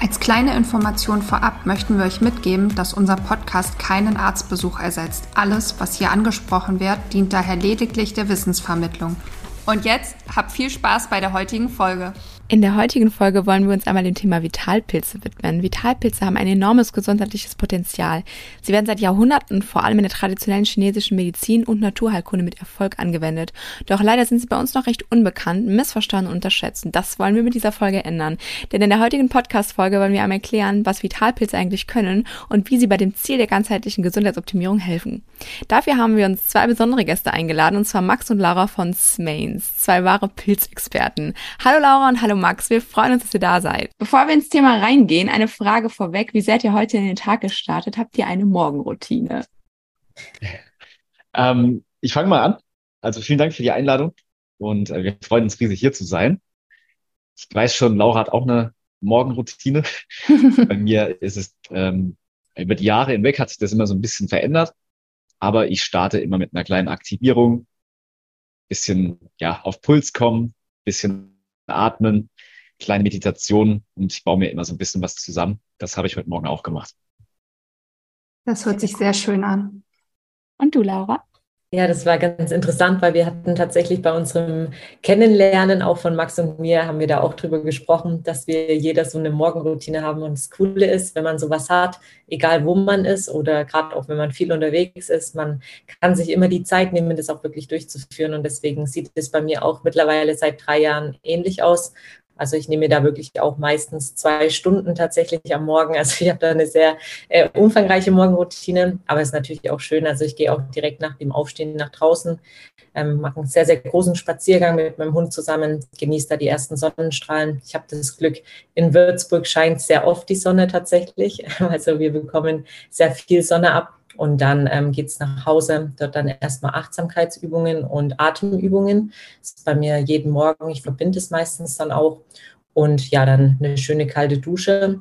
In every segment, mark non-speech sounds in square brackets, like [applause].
Als kleine Information vorab möchten wir euch mitgeben, dass unser Podcast keinen Arztbesuch ersetzt. Alles, was hier angesprochen wird, dient daher lediglich der Wissensvermittlung. Und jetzt habt viel Spaß bei der heutigen Folge. In der heutigen Folge wollen wir uns einmal dem Thema Vitalpilze widmen. Vitalpilze haben ein enormes gesundheitliches Potenzial. Sie werden seit Jahrhunderten vor allem in der traditionellen chinesischen Medizin und Naturheilkunde mit Erfolg angewendet. Doch leider sind sie bei uns noch recht unbekannt, missverstanden und unterschätzt. Das wollen wir mit dieser Folge ändern. Denn in der heutigen Podcast-Folge wollen wir einmal erklären, was Vitalpilze eigentlich können und wie sie bei dem Ziel der ganzheitlichen Gesundheitsoptimierung helfen. Dafür haben wir uns zwei besondere Gäste eingeladen, und zwar Max und Laura von Smains, zwei wahre Pilzexperten. Hallo Laura und hallo Hallo Max, wir freuen uns, dass ihr da seid. Bevor wir ins Thema reingehen, eine Frage vorweg. Wie seid ihr heute in den Tag gestartet? Habt ihr eine Morgenroutine? [laughs] Ähm, ich fange mal an. Also vielen Dank für die Einladung und äh, wir freuen uns riesig hier zu sein. Ich weiß schon, Laura hat auch eine Morgenroutine. [laughs] Bei mir ist es ähm, über die Jahre hinweg hat sich das immer so ein bisschen verändert, aber ich starte immer mit einer kleinen Aktivierung, bisschen ja auf Puls kommen, bisschen Atmen, kleine Meditation und ich baue mir immer so ein bisschen was zusammen. Das habe ich heute Morgen auch gemacht. Das hört sich sehr schön an. Und du, Laura? Ja, das war ganz interessant, weil wir hatten tatsächlich bei unserem Kennenlernen auch von Max und mir, haben wir da auch drüber gesprochen, dass wir jeder so eine Morgenroutine haben. Und das Coole ist, wenn man sowas hat, egal wo man ist oder gerade auch wenn man viel unterwegs ist, man kann sich immer die Zeit nehmen, das auch wirklich durchzuführen. Und deswegen sieht es bei mir auch mittlerweile seit drei Jahren ähnlich aus. Also ich nehme da wirklich auch meistens zwei Stunden tatsächlich am Morgen. Also ich habe da eine sehr äh, umfangreiche Morgenroutine, aber es ist natürlich auch schön. Also ich gehe auch direkt nach dem Aufstehen nach draußen, ähm, mache einen sehr, sehr großen Spaziergang mit meinem Hund zusammen, genieße da die ersten Sonnenstrahlen. Ich habe das Glück, in Würzburg scheint sehr oft die Sonne tatsächlich. [laughs] Also wir bekommen sehr viel Sonne ab und dann ähm, geht es nach Hause, dort dann erstmal Achtsamkeitsübungen und Atemübungen. Das ist bei mir jeden Morgen, ich verbinde es meistens dann auch. Und ja, dann eine schöne kalte Dusche.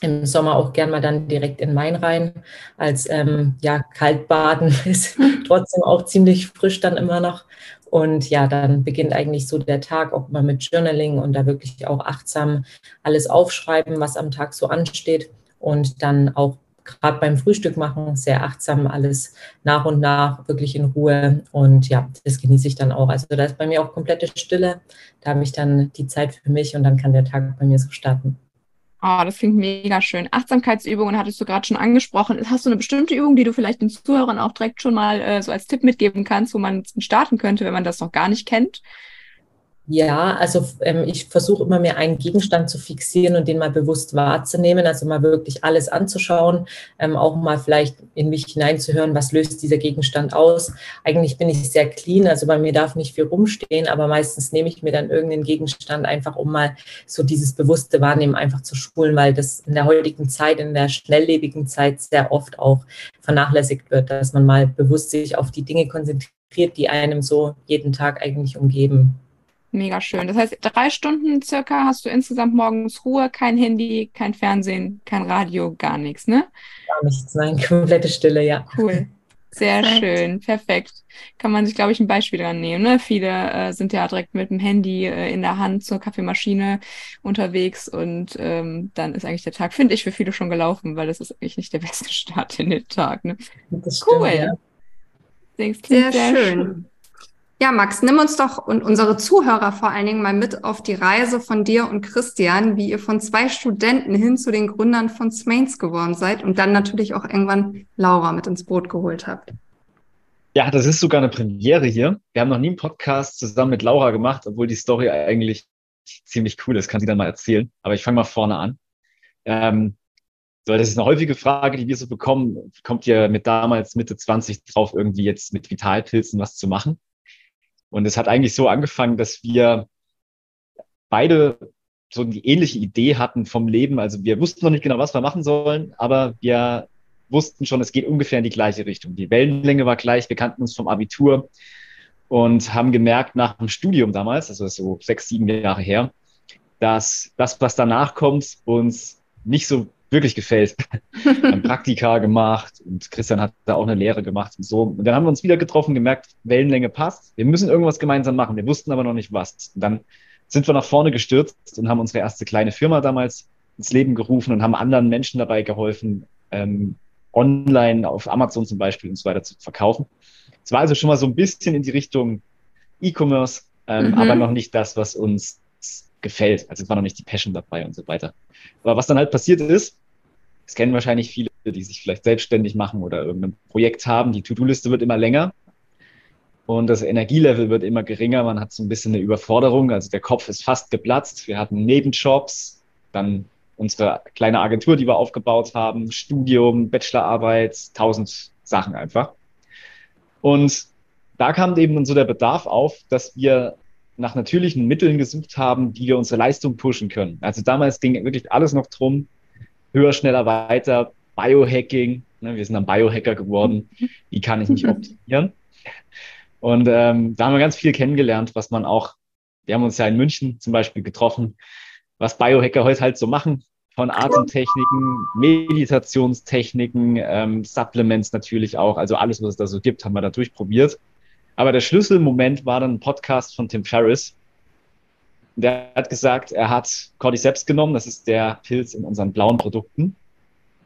Im Sommer auch gern mal dann direkt in Main rein. Als ähm, ja, Kaltbaden [laughs] ist trotzdem auch ziemlich frisch dann immer noch. Und ja, dann beginnt eigentlich so der Tag auch mal mit Journaling und da wirklich auch achtsam alles aufschreiben, was am Tag so ansteht. Und dann auch gerade beim Frühstück machen, sehr achtsam alles nach und nach, wirklich in Ruhe. Und ja, das genieße ich dann auch. Also da ist bei mir auch komplette Stille. Da habe ich dann die Zeit für mich und dann kann der Tag bei mir so starten. Oh, das klingt mega schön. Achtsamkeitsübungen hattest du gerade schon angesprochen. Hast du eine bestimmte Übung, die du vielleicht den Zuhörern auch direkt schon mal äh, so als Tipp mitgeben kannst, wo man starten könnte, wenn man das noch gar nicht kennt? Ja, also ähm, ich versuche immer mehr einen Gegenstand zu fixieren und den mal bewusst wahrzunehmen, also mal wirklich alles anzuschauen, ähm, auch mal vielleicht in mich hineinzuhören, was löst dieser Gegenstand aus. Eigentlich bin ich sehr clean, also bei mir darf nicht viel rumstehen, aber meistens nehme ich mir dann irgendeinen Gegenstand einfach, um mal so dieses bewusste Wahrnehmen einfach zu schulen, weil das in der heutigen Zeit, in der schnelllebigen Zeit sehr oft auch vernachlässigt wird, dass man mal bewusst sich auf die Dinge konzentriert, die einem so jeden Tag eigentlich umgeben. Mega schön. Das heißt, drei Stunden circa hast du insgesamt morgens Ruhe, kein Handy, kein Fernsehen, kein Radio, gar nichts, ne? Gar nichts, nein, [laughs] komplette Stille, ja. Cool. Sehr perfekt. schön, perfekt. Kann man sich, glaube ich, ein Beispiel dran nehmen. Ne? Viele äh, sind ja direkt mit dem Handy äh, in der Hand zur Kaffeemaschine unterwegs und ähm, dann ist eigentlich der Tag, finde ich, für viele schon gelaufen, weil das ist eigentlich nicht der beste [laughs] Start in den Tag. Ne? Das cool. Stimmt, ja. Sehr, sehr, schön. schön. Ja, Max, nimm uns doch und unsere Zuhörer vor allen Dingen mal mit auf die Reise von dir und Christian, wie ihr von zwei Studenten hin zu den Gründern von Smains geworden seid und dann natürlich auch irgendwann Laura mit ins Boot geholt habt. Ja, das ist sogar eine Premiere hier. Wir haben noch nie einen Podcast zusammen mit Laura gemacht, obwohl die Story eigentlich ziemlich cool ist. Kann sie dann mal erzählen. Aber ich fange mal vorne an. Ähm, so, das ist eine häufige Frage, die wir so bekommen. Kommt ihr mit damals Mitte 20 drauf, irgendwie jetzt mit Vitalpilzen was zu machen? Und es hat eigentlich so angefangen, dass wir beide so die ähnliche Idee hatten vom Leben. Also wir wussten noch nicht genau, was wir machen sollen, aber wir wussten schon, es geht ungefähr in die gleiche Richtung. Die Wellenlänge war gleich, wir kannten uns vom Abitur und haben gemerkt nach dem Studium damals, also so sechs, sieben Jahre her, dass das, was danach kommt, uns nicht so wirklich gefällt. [laughs] wir haben Praktika gemacht und Christian hat da auch eine Lehre gemacht und so. Und dann haben wir uns wieder getroffen, gemerkt, Wellenlänge passt. Wir müssen irgendwas gemeinsam machen. Wir wussten aber noch nicht was. Und dann sind wir nach vorne gestürzt und haben unsere erste kleine Firma damals ins Leben gerufen und haben anderen Menschen dabei geholfen, ähm, online auf Amazon zum Beispiel und so weiter zu verkaufen. Es war also schon mal so ein bisschen in die Richtung E-Commerce, ähm, mhm. aber noch nicht das, was uns gefällt. Also es war noch nicht die Passion dabei und so weiter. Aber was dann halt passiert ist, das kennen wahrscheinlich viele, die sich vielleicht selbstständig machen oder irgendein Projekt haben. Die To-Do-Liste wird immer länger und das Energielevel wird immer geringer. Man hat so ein bisschen eine Überforderung. Also der Kopf ist fast geplatzt. Wir hatten Nebenjobs, dann unsere kleine Agentur, die wir aufgebaut haben, Studium, Bachelorarbeit, tausend Sachen einfach. Und da kam eben so der Bedarf auf, dass wir nach natürlichen Mitteln gesucht haben, wie wir unsere Leistung pushen können. Also damals ging wirklich alles noch drum, höher, schneller, weiter, Biohacking. Ne, wir sind dann Biohacker geworden. Wie kann ich mich optimieren? Und ähm, da haben wir ganz viel kennengelernt, was man auch, wir haben uns ja in München zum Beispiel getroffen, was Biohacker heute halt so machen, von Atemtechniken, Meditationstechniken, ähm, Supplements natürlich auch, also alles, was es da so gibt, haben wir da durchprobiert. Aber der Schlüsselmoment war dann ein Podcast von Tim Ferriss. Der hat gesagt, er hat Cordyceps genommen, das ist der Pilz in unseren blauen Produkten.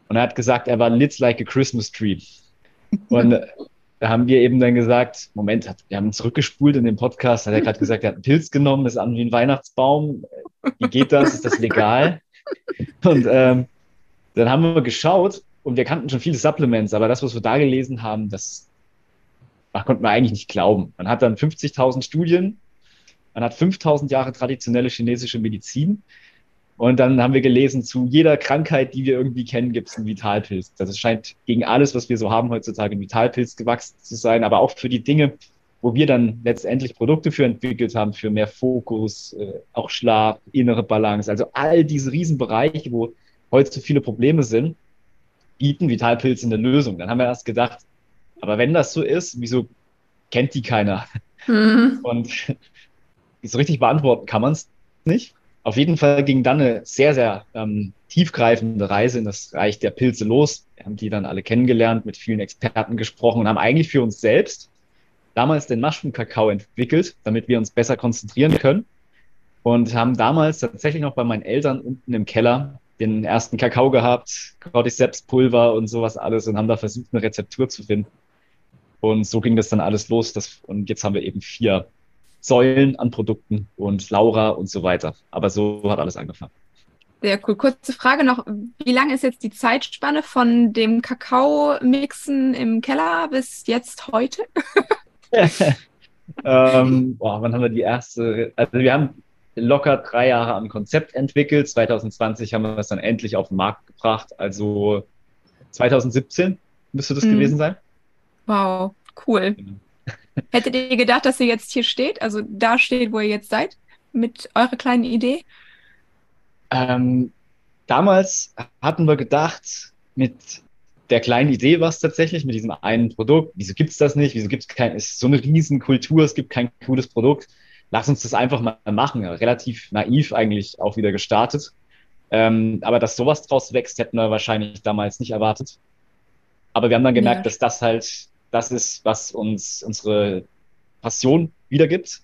Und er hat gesagt, er war lit like a Christmas tree. Und [laughs] da haben wir eben dann gesagt, Moment, wir haben zurückgespult in dem Podcast, hat er gerade gesagt, er hat einen Pilz genommen, das ist an wie ein Weihnachtsbaum. Wie geht das? Ist das legal? Und ähm, dann haben wir geschaut und wir kannten schon viele Supplements, aber das, was wir da gelesen haben, das ach, konnten wir eigentlich nicht glauben. Man hat dann 50.000 Studien, man hat 5.000 Jahre traditionelle chinesische Medizin und dann haben wir gelesen, zu jeder Krankheit, die wir irgendwie kennen, gibt es einen Vitalpilz. Das scheint gegen alles, was wir so haben heutzutage, ein Vitalpilz gewachsen zu sein, aber auch für die Dinge, wo wir dann letztendlich Produkte für entwickelt haben, für mehr Fokus, äh, auch Schlaf, innere Balance, also all diese Riesenbereiche, wo heute so viele Probleme sind, bieten Vitalpilze eine Lösung. Dann haben wir erst gedacht, aber wenn das so ist, wieso kennt die keiner? Mhm. Und so richtig beantworten kann man es nicht. Auf jeden Fall ging dann eine sehr, sehr ähm, tiefgreifende Reise in das Reich der Pilze los. Wir haben die dann alle kennengelernt, mit vielen Experten gesprochen und haben eigentlich für uns selbst damals den Mushroom-Kakao entwickelt, damit wir uns besser konzentrieren können. Und haben damals tatsächlich noch bei meinen Eltern unten im Keller den ersten Kakao gehabt, Cordyceps-Pulver und sowas alles und haben da versucht, eine Rezeptur zu finden. Und so ging das dann alles los. Das, und jetzt haben wir eben vier Säulen an Produkten und Laura und so weiter. Aber so hat alles angefangen. Sehr cool. Kurze Frage noch. Wie lange ist jetzt die Zeitspanne von dem Kakao-Mixen im Keller bis jetzt heute? [laughs] [laughs] ähm, boah, wann haben wir die erste? Also wir haben locker drei Jahre am Konzept entwickelt. 2020 haben wir das dann endlich auf den Markt gebracht. Also 2017 müsste das hm. gewesen sein. Wow, cool. Hättet ihr gedacht, dass ihr jetzt hier steht, also da steht, wo ihr jetzt seid, mit eurer kleinen Idee? Ähm, damals hatten wir gedacht, mit der kleinen Idee war es tatsächlich mit diesem einen Produkt. Wieso gibt es das nicht? Wieso gibt es kein, es ist so eine Riesenkultur, es gibt kein cooles Produkt. Lass uns das einfach mal machen. Relativ naiv eigentlich auch wieder gestartet. Ähm, aber dass sowas draus wächst, hätten wir wahrscheinlich damals nicht erwartet. Aber wir haben dann gemerkt, ja. dass das halt das ist, was uns unsere Passion wiedergibt.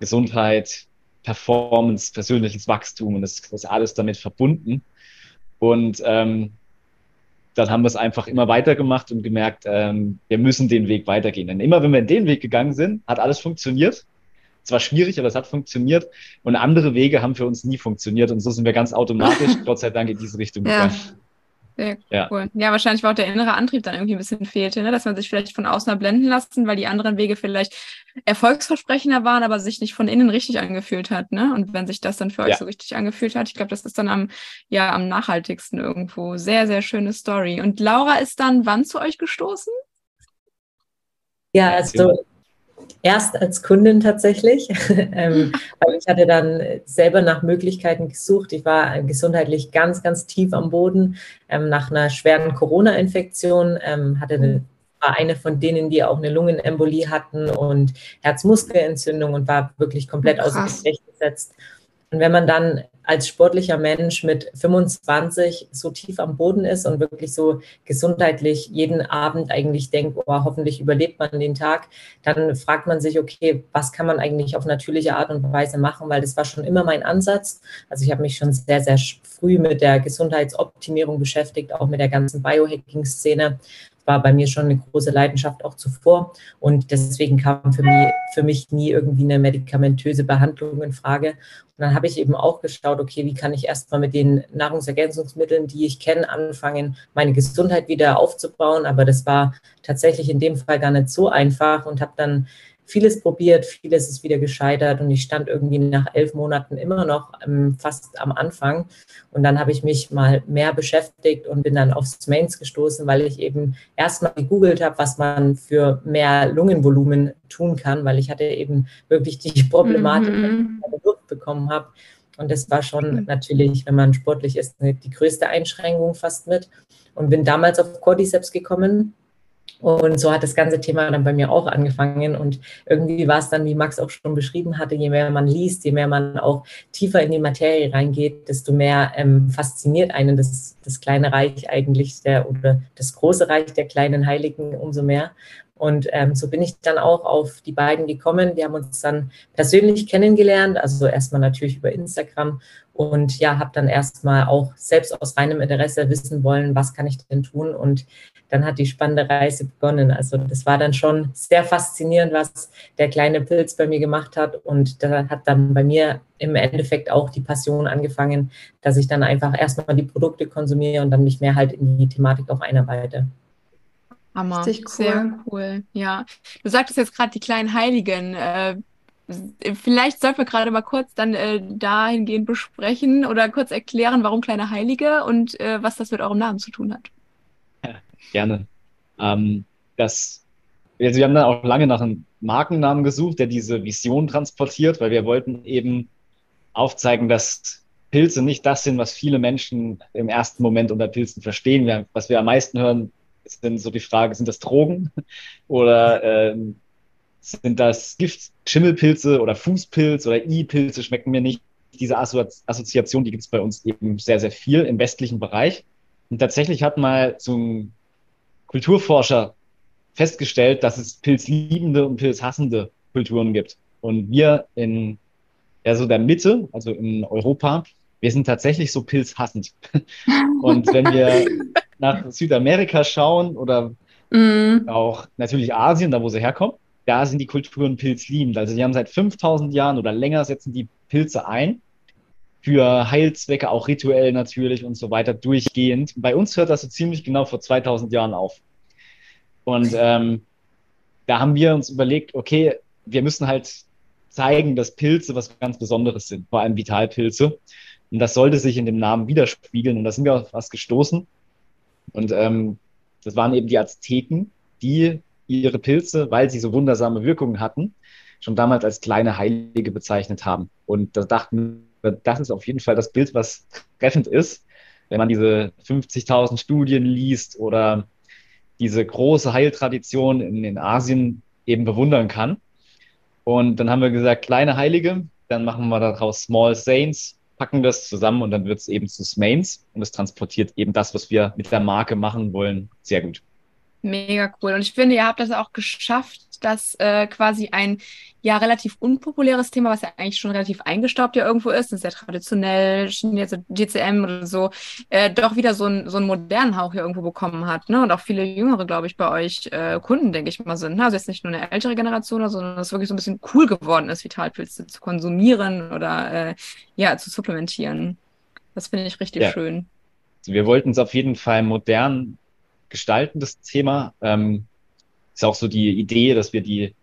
Gesundheit, Performance, persönliches Wachstum und das ist alles damit verbunden. Und ähm, dann haben wir es einfach immer weitergemacht und gemerkt, ähm, wir müssen den Weg weitergehen. Denn immer wenn wir in den Weg gegangen sind, hat alles funktioniert. Es war schwierig, aber es hat funktioniert. Und andere Wege haben für uns nie funktioniert. Und so sind wir ganz automatisch, [laughs] Gott sei Dank, in diese Richtung ja. gegangen. Sehr ja. cool. Ja, wahrscheinlich war auch der innere Antrieb dann irgendwie ein bisschen fehlte, ne? dass man sich vielleicht von außen blenden lassen, weil die anderen Wege vielleicht erfolgsversprechender waren, aber sich nicht von innen richtig angefühlt hat. Ne? Und wenn sich das dann für ja. euch so richtig angefühlt hat, ich glaube, das ist dann am, ja, am nachhaltigsten irgendwo. Sehr, sehr schöne Story. Und Laura ist dann wann zu euch gestoßen? Ja, also erst als Kundin tatsächlich, [laughs] ähm, weil ich hatte dann selber nach Möglichkeiten gesucht. Ich war gesundheitlich ganz, ganz tief am Boden ähm, nach einer schweren Corona-Infektion, ähm, hatte eine war eine von denen, die auch eine Lungenembolie hatten und Herzmuskelentzündung und war wirklich komplett Krass. außer Gefecht gesetzt. Und wenn man dann als sportlicher Mensch mit 25 so tief am Boden ist und wirklich so gesundheitlich jeden Abend eigentlich denkt, oh, hoffentlich überlebt man den Tag, dann fragt man sich, okay, was kann man eigentlich auf natürliche Art und Weise machen, weil das war schon immer mein Ansatz. Also ich habe mich schon sehr, sehr früh mit der Gesundheitsoptimierung beschäftigt, auch mit der ganzen Biohacking-Szene war bei mir schon eine große Leidenschaft auch zuvor. Und deswegen kam für mich, für mich nie irgendwie eine medikamentöse Behandlung in Frage. Und dann habe ich eben auch geschaut, okay, wie kann ich erstmal mit den Nahrungsergänzungsmitteln, die ich kenne, anfangen, meine Gesundheit wieder aufzubauen. Aber das war tatsächlich in dem Fall gar nicht so einfach und habe dann vieles probiert, vieles ist wieder gescheitert und ich stand irgendwie nach elf Monaten immer noch ähm, fast am Anfang. Und dann habe ich mich mal mehr beschäftigt und bin dann aufs Mains gestoßen, weil ich eben erstmal gegoogelt habe, was man für mehr Lungenvolumen tun kann, weil ich hatte eben wirklich die [laughs] Problematik, mhm. dass ich Luft bekommen habe. Und das war schon natürlich, wenn man sportlich ist, die größte Einschränkung fast mit. Und bin damals auf Cordyceps gekommen und so hat das ganze Thema dann bei mir auch angefangen. Und irgendwie war es dann, wie Max auch schon beschrieben hatte, je mehr man liest, je mehr man auch tiefer in die Materie reingeht, desto mehr ähm, fasziniert einen das, das kleine Reich eigentlich der oder das große Reich der kleinen Heiligen umso mehr. Und ähm, so bin ich dann auch auf die beiden gekommen. Wir haben uns dann persönlich kennengelernt, also erstmal natürlich über Instagram und ja, habe dann erstmal auch selbst aus reinem Interesse wissen wollen, was kann ich denn tun und dann hat die spannende Reise begonnen. Also das war dann schon sehr faszinierend, was der kleine Pilz bei mir gemacht hat und da hat dann bei mir im Endeffekt auch die Passion angefangen, dass ich dann einfach erstmal die Produkte konsumiere und dann mich mehr halt in die Thematik auch einarbeite. Hammer. Richtig cool. Sehr cool. Ja. Du sagtest jetzt gerade die kleinen Heiligen. Äh, vielleicht sollten wir gerade mal kurz dann äh, dahingehend besprechen oder kurz erklären, warum kleine Heilige und äh, was das mit eurem Namen zu tun hat. Gerne. Ähm, das, also wir haben dann auch lange nach einem Markennamen gesucht, der diese Vision transportiert, weil wir wollten eben aufzeigen, dass Pilze nicht das sind, was viele Menschen im ersten Moment unter Pilzen verstehen. Wir, was wir am meisten hören, dann so die Frage, sind das Drogen [laughs] oder ähm, sind das Gift, Schimmelpilze oder Fußpilz oder I-Pilze schmecken mir nicht. Diese Assozi Assoziation, die gibt es bei uns eben sehr, sehr viel im westlichen Bereich. Und tatsächlich hat mal ein Kulturforscher festgestellt, dass es pilzliebende und pilzhassende Kulturen gibt. Und wir in ja, so der Mitte, also in Europa, wir sind tatsächlich so pilzhassend. [laughs] Und wenn wir nach Südamerika schauen oder mm. auch natürlich Asien, da wo sie herkommen, da sind die Kulturen pilzliebend. Also die haben seit 5000 Jahren oder länger setzen die Pilze ein für Heilzwecke, auch rituell natürlich und so weiter durchgehend. Bei uns hört das so ziemlich genau vor 2000 Jahren auf. Und ähm, da haben wir uns überlegt, okay, wir müssen halt zeigen, dass Pilze was ganz Besonderes sind, vor allem Vitalpilze. Und das sollte sich in dem Namen widerspiegeln. Und da sind wir auf was gestoßen. Und ähm, das waren eben die Azteken, die ihre Pilze, weil sie so wundersame Wirkungen hatten, schon damals als kleine Heilige bezeichnet haben. Und da dachten das ist auf jeden Fall das Bild, was treffend ist, wenn man diese 50.000 Studien liest oder diese große Heiltradition in, in Asien eben bewundern kann. Und dann haben wir gesagt, kleine Heilige, dann machen wir daraus Small Saints, packen das zusammen und dann wird es eben zu Smains und es transportiert eben das, was wir mit der Marke machen wollen, sehr gut. Mega cool. Und ich finde, ihr habt das auch geschafft, dass äh, quasi ein ja relativ unpopuläres Thema, was ja eigentlich schon relativ eingestaubt ja irgendwo ist, das ist ja traditionell, jetzt GCM oder so, äh, doch wieder so, ein, so einen modernen Hauch hier irgendwo bekommen hat. Ne? Und auch viele Jüngere, glaube ich, bei euch äh, Kunden, denke ich mal, sind. Ne? Also jetzt nicht nur eine ältere Generation, sondern dass es wirklich so ein bisschen cool geworden ist, Vitalpilze zu konsumieren oder äh, ja, zu supplementieren. Das finde ich richtig ja. schön. Wir wollten es auf jeden Fall modern gestalten, das Thema. Ähm, ist auch so die Idee, dass wir die,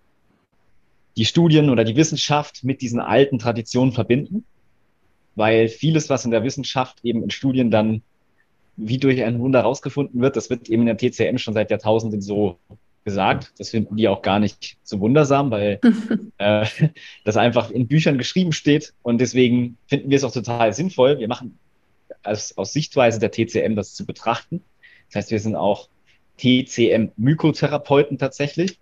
die Studien oder die Wissenschaft mit diesen alten Traditionen verbinden, weil vieles, was in der Wissenschaft eben in Studien dann wie durch ein Wunder rausgefunden wird, das wird eben in der TCM schon seit Jahrtausenden so gesagt. Das finden die auch gar nicht so wundersam, weil [laughs] äh, das einfach in Büchern geschrieben steht. Und deswegen finden wir es auch total sinnvoll. Wir machen als, aus Sichtweise der TCM das zu betrachten das heißt, wir sind auch TCM-Mykotherapeuten tatsächlich.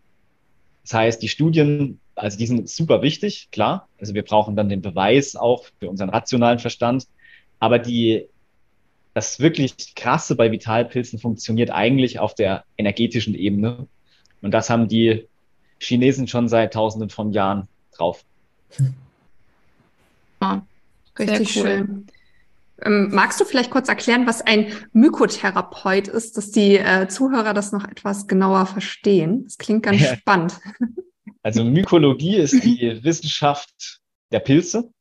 Das heißt, die Studien, also die sind super wichtig, klar. Also wir brauchen dann den Beweis auch für unseren rationalen Verstand. Aber die, das wirklich Krasse bei Vitalpilzen funktioniert eigentlich auf der energetischen Ebene. Und das haben die Chinesen schon seit tausenden von Jahren drauf. Ah, richtig cool. schön. Ähm, magst du vielleicht kurz erklären, was ein Mykotherapeut ist, dass die äh, Zuhörer das noch etwas genauer verstehen? Das klingt ganz ja. spannend. [laughs] Also Mykologie ist die [laughs] Wissenschaft der Pilze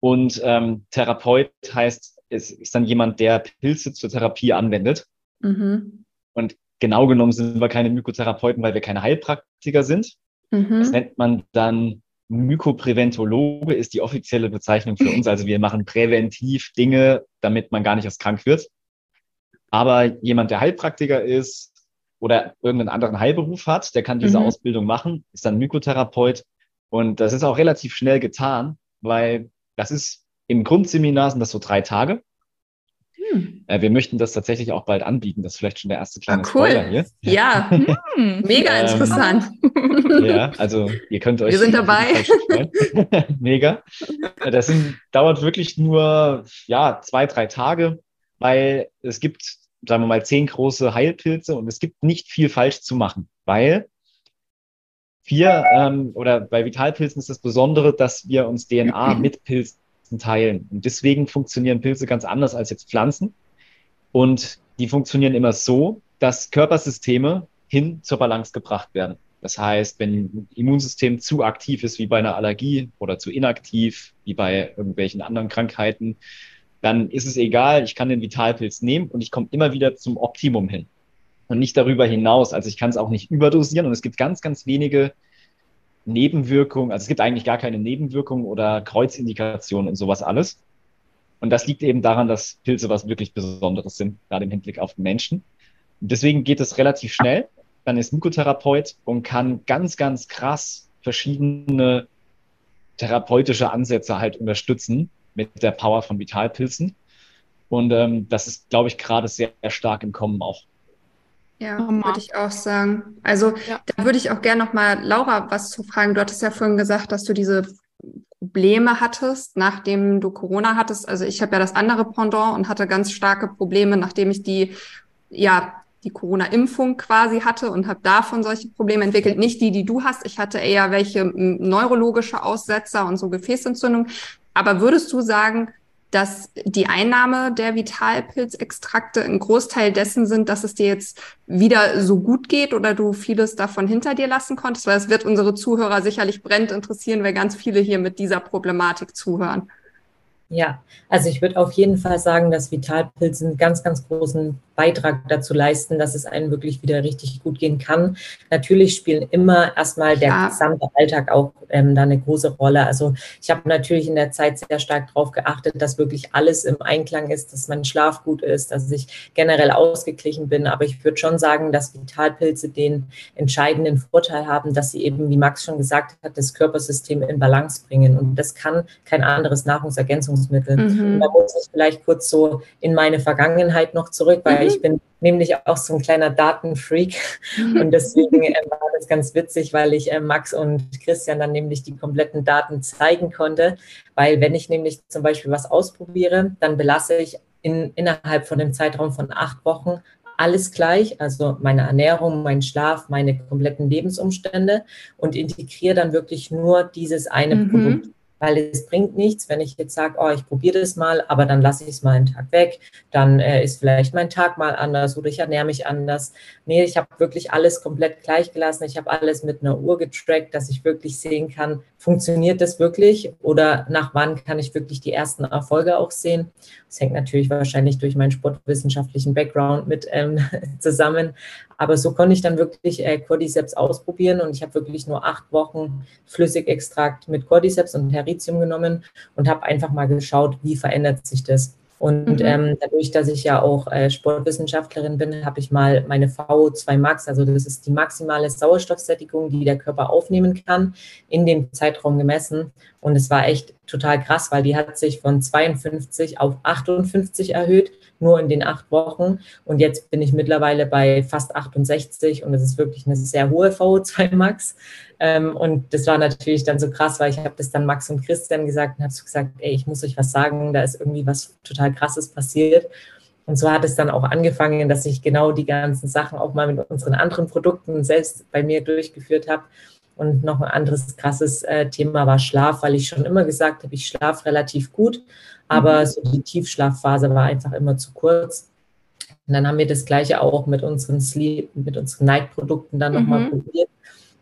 und ähm, Therapeut heißt, es ist dann jemand, der Pilze zur Therapie anwendet. Mhm. Und genau genommen sind wir keine Mykotherapeuten, weil wir keine Heilpraktiker sind. Mhm. Das nennt man dann Mykopräventologe ist die offizielle Bezeichnung für uns. Also wir machen präventiv Dinge, damit man gar nicht erst krank wird. Aber jemand, der Heilpraktiker ist oder irgendeinen anderen Heilberuf hat, der kann diese mhm. Ausbildung machen, ist dann Mykotherapeut. Und das ist auch relativ schnell getan, weil das ist im Grundseminar sind das so drei Tage. Hm. Äh, wir möchten das tatsächlich auch bald anbieten. Das ist vielleicht schon der erste kleine ah, cool. Spoiler hier. Ja, [laughs] hm, mega ähm, interessant. [laughs] Ja, also ihr könnt euch. Wir sind dabei. [laughs] mega. Äh, das sind, dauert wirklich nur ja zwei, drei Tage, weil es gibt, sagen wir mal, zehn große Heilpilze und es gibt nicht viel falsch zu machen, weil wir ähm, oder bei Vitalpilzen ist das Besondere, dass wir uns DNA [clears throat] mit Pilzen teilen. Und deswegen funktionieren Pilze ganz anders als jetzt Pflanzen. Und die funktionieren immer so, dass Körpersysteme hin zur Balance gebracht werden. Das heißt, wenn ein Immunsystem zu aktiv ist, wie bei einer Allergie oder zu inaktiv, wie bei irgendwelchen anderen Krankheiten, dann ist es egal, ich kann den Vitalpilz nehmen und ich komme immer wieder zum Optimum hin und nicht darüber hinaus. Also ich kann es auch nicht überdosieren und es gibt ganz, ganz wenige Nebenwirkungen, also es gibt eigentlich gar keine Nebenwirkungen oder Kreuzindikationen und sowas alles. Und das liegt eben daran, dass Pilze was wirklich Besonderes sind, gerade im Hinblick auf Menschen. Deswegen geht es relativ schnell. Dann ist Mykotherapeut und kann ganz, ganz krass verschiedene therapeutische Ansätze halt unterstützen mit der Power von Vitalpilzen. Und ähm, das ist, glaube ich, gerade sehr, sehr stark im Kommen auch. Ja, würde ich auch sagen. Also ja. da würde ich auch gerne noch mal Laura was zu fragen. Du hattest ja vorhin gesagt, dass du diese Probleme hattest, nachdem du Corona hattest. Also ich habe ja das andere Pendant und hatte ganz starke Probleme, nachdem ich die ja die Corona-Impfung quasi hatte und habe davon solche Probleme entwickelt. Nicht die, die du hast. Ich hatte eher welche neurologische Aussetzer und so Gefäßentzündung. Aber würdest du sagen, dass die Einnahme der Vitalpilzextrakte ein Großteil dessen sind, dass es dir jetzt wieder so gut geht oder du vieles davon hinter dir lassen konntest? Weil es wird unsere Zuhörer sicherlich brennend interessieren, weil ganz viele hier mit dieser Problematik zuhören. Ja, also ich würde auf jeden Fall sagen, dass Vitalpilze einen ganz, ganz großen Beitrag dazu leisten, dass es einem wirklich wieder richtig gut gehen kann. Natürlich spielen immer erstmal der ja. gesamte Alltag auch ähm, da eine große Rolle. Also ich habe natürlich in der Zeit sehr stark darauf geachtet, dass wirklich alles im Einklang ist, dass mein Schlaf gut ist, dass ich generell ausgeglichen bin. Aber ich würde schon sagen, dass Vitalpilze den entscheidenden Vorteil haben, dass sie eben, wie Max schon gesagt hat, das Körpersystem in Balance bringen. Und das kann kein anderes Nahrungsergänzungsmittel. Mhm. Und da muss ich vielleicht kurz so in meine Vergangenheit noch zurück, weil mhm. ich bin nämlich auch so ein kleiner Datenfreak. Und deswegen äh, war das ganz witzig, weil ich äh, Max und Christian dann nämlich die kompletten Daten zeigen konnte, weil wenn ich nämlich zum Beispiel was ausprobiere, dann belasse ich in, innerhalb von dem Zeitraum von acht Wochen alles gleich, also meine Ernährung, mein Schlaf, meine kompletten Lebensumstände und integriere dann wirklich nur dieses eine mhm. Produkt weil es bringt nichts, wenn ich jetzt sage, oh, ich probiere das mal, aber dann lasse ich es mal einen Tag weg, dann äh, ist vielleicht mein Tag mal anders oder ich ernähre mich anders. Nee, ich habe wirklich alles komplett gleich gelassen. Ich habe alles mit einer Uhr getrackt, dass ich wirklich sehen kann, funktioniert das wirklich oder nach wann kann ich wirklich die ersten Erfolge auch sehen. Das hängt natürlich wahrscheinlich durch meinen sportwissenschaftlichen Background mit ähm, [laughs] zusammen. Aber so konnte ich dann wirklich äh, Cordyceps ausprobieren und ich habe wirklich nur acht Wochen Flüssigextrakt mit Cordyceps und Heritium genommen und habe einfach mal geschaut, wie verändert sich das. Und mhm. ähm, dadurch, dass ich ja auch äh, Sportwissenschaftlerin bin, habe ich mal meine VO2 Max, also das ist die maximale Sauerstoffsättigung, die der Körper aufnehmen kann, in dem Zeitraum gemessen. Und es war echt total krass, weil die hat sich von 52 auf 58 erhöht, nur in den acht Wochen. Und jetzt bin ich mittlerweile bei fast 68 und das ist wirklich eine sehr hohe VO2 Max. Ähm, und das war natürlich dann so krass, weil ich habe das dann Max und Christian gesagt und habe so gesagt, ey, ich muss euch was sagen, da ist irgendwie was total Krasses passiert. Und so hat es dann auch angefangen, dass ich genau die ganzen Sachen auch mal mit unseren anderen Produkten selbst bei mir durchgeführt habe. Und noch ein anderes krasses äh, Thema war Schlaf, weil ich schon immer gesagt habe, ich schlafe relativ gut, aber mhm. so die Tiefschlafphase war einfach immer zu kurz. Und dann haben wir das Gleiche auch mit unseren Sleep, mit unseren Night-Produkten dann nochmal mhm. probiert.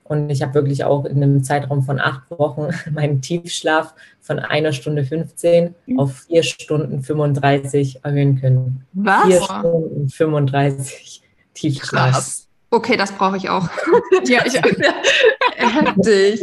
Und ich habe wirklich auch in einem Zeitraum von acht Wochen [laughs] meinen Tiefschlaf von einer Stunde 15 mhm. auf vier Stunden 35 erhöhen können. Was? Vier Stunden 35 Tiefschlaf. Krass. Okay, das brauche ich auch. [laughs] ja, ich heftig.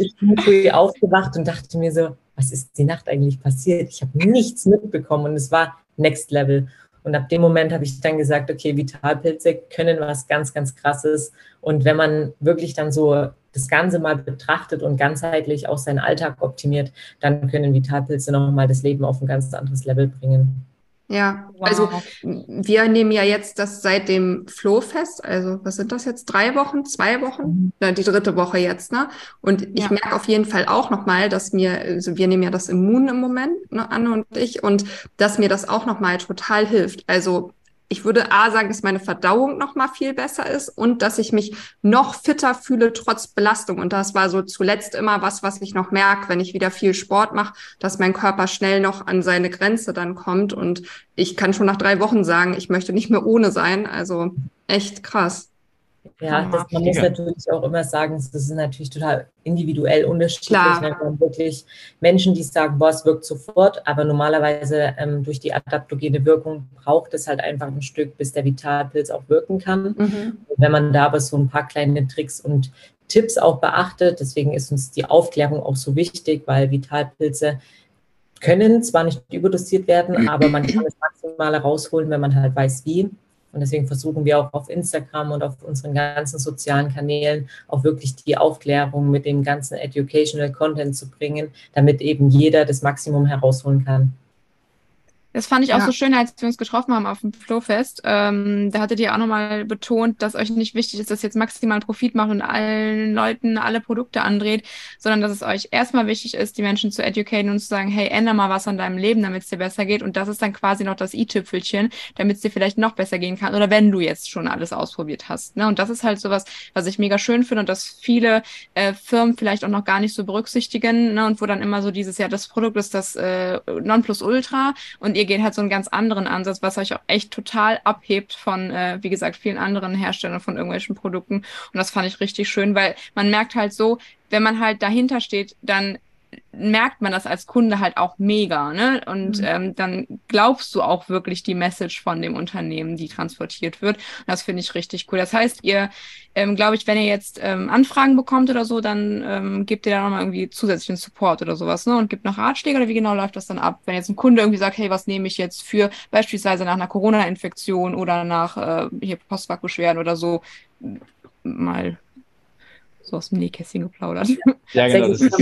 [laughs] Ich bin früh aufgewacht und dachte mir so, was ist die Nacht eigentlich passiert? Ich habe nichts mitbekommen und es war Next Level. Und ab dem Moment habe ich dann gesagt, okay, Vitalpilze können was ganz, ganz krasses. Und wenn man wirklich dann so das Ganze mal betrachtet und ganzheitlich auch seinen Alltag optimiert, dann können Vitalpilze nochmal das Leben auf ein ganz anderes Level bringen. Ja, wow. also wir nehmen ja jetzt das seit dem Flohfest, also was sind das jetzt, drei Wochen, zwei Wochen? Mhm. Ja, die dritte Woche jetzt, ne? Und ich ja. merke auf jeden Fall auch nochmal, dass mir, also wir nehmen ja das Immun im Moment, ne, Anne und ich, und dass mir das auch nochmal total hilft. Also ich würde A sagen, dass meine Verdauung noch mal viel besser ist und dass ich mich noch fitter fühle trotz Belastung. Und das war so zuletzt immer was, was ich noch merke, wenn ich wieder viel Sport mache, dass mein Körper schnell noch an seine Grenze dann kommt. Und ich kann schon nach drei Wochen sagen, ich möchte nicht mehr ohne sein. Also echt krass. Ja, das, man muss natürlich auch immer sagen, das ist natürlich total individuell unterschiedlich. Klar. Ne? Man wirklich Menschen, die sagen, boah, es wirkt sofort, aber normalerweise ähm, durch die adaptogene Wirkung braucht es halt einfach ein Stück, bis der Vitalpilz auch wirken kann. Mhm. wenn man da aber so ein paar kleine Tricks und Tipps auch beachtet, deswegen ist uns die Aufklärung auch so wichtig, weil Vitalpilze können zwar nicht überdosiert werden, aber man kann das Maximale rausholen, wenn man halt weiß, wie. Und deswegen versuchen wir auch auf Instagram und auf unseren ganzen sozialen Kanälen auch wirklich die Aufklärung mit dem ganzen Educational Content zu bringen, damit eben jeder das Maximum herausholen kann. Das fand ich auch ja. so schön, als wir uns getroffen haben auf dem Flowfest. Ähm, da hattet ihr auch nochmal betont, dass euch nicht wichtig ist, dass jetzt maximal Profit macht und allen Leuten alle Produkte andreht, sondern dass es euch erstmal wichtig ist, die Menschen zu educaten und zu sagen, hey, änder mal was an deinem Leben, damit es dir besser geht. Und das ist dann quasi noch das i-Tüpfelchen, damit es dir vielleicht noch besser gehen kann. Oder wenn du jetzt schon alles ausprobiert hast. Ne? Und das ist halt sowas, was ich mega schön finde und dass viele äh, Firmen vielleicht auch noch gar nicht so berücksichtigen. Ne? Und wo dann immer so dieses, ja, das Produkt ist das äh, Nonplusultra und ihr geht halt so einen ganz anderen Ansatz, was euch auch echt total abhebt von, äh, wie gesagt, vielen anderen Herstellern von irgendwelchen Produkten. Und das fand ich richtig schön, weil man merkt halt so, wenn man halt dahinter steht, dann merkt man das als Kunde halt auch mega, ne? Und mhm. ähm, dann glaubst du auch wirklich die Message von dem Unternehmen, die transportiert wird. Und das finde ich richtig cool. Das heißt, ihr, ähm, glaube ich, wenn ihr jetzt ähm, Anfragen bekommt oder so, dann ähm, gebt ihr da nochmal irgendwie zusätzlichen Support oder sowas, ne? Und gibt noch Ratschläge oder wie genau läuft das dann ab? Wenn jetzt ein Kunde irgendwie sagt, hey, was nehme ich jetzt für beispielsweise nach einer Corona-Infektion oder nach äh, hier Postwachbeschwerden oder so, mal so aus dem Nähkästchen geplaudert. Ja, [laughs] genau. Das ist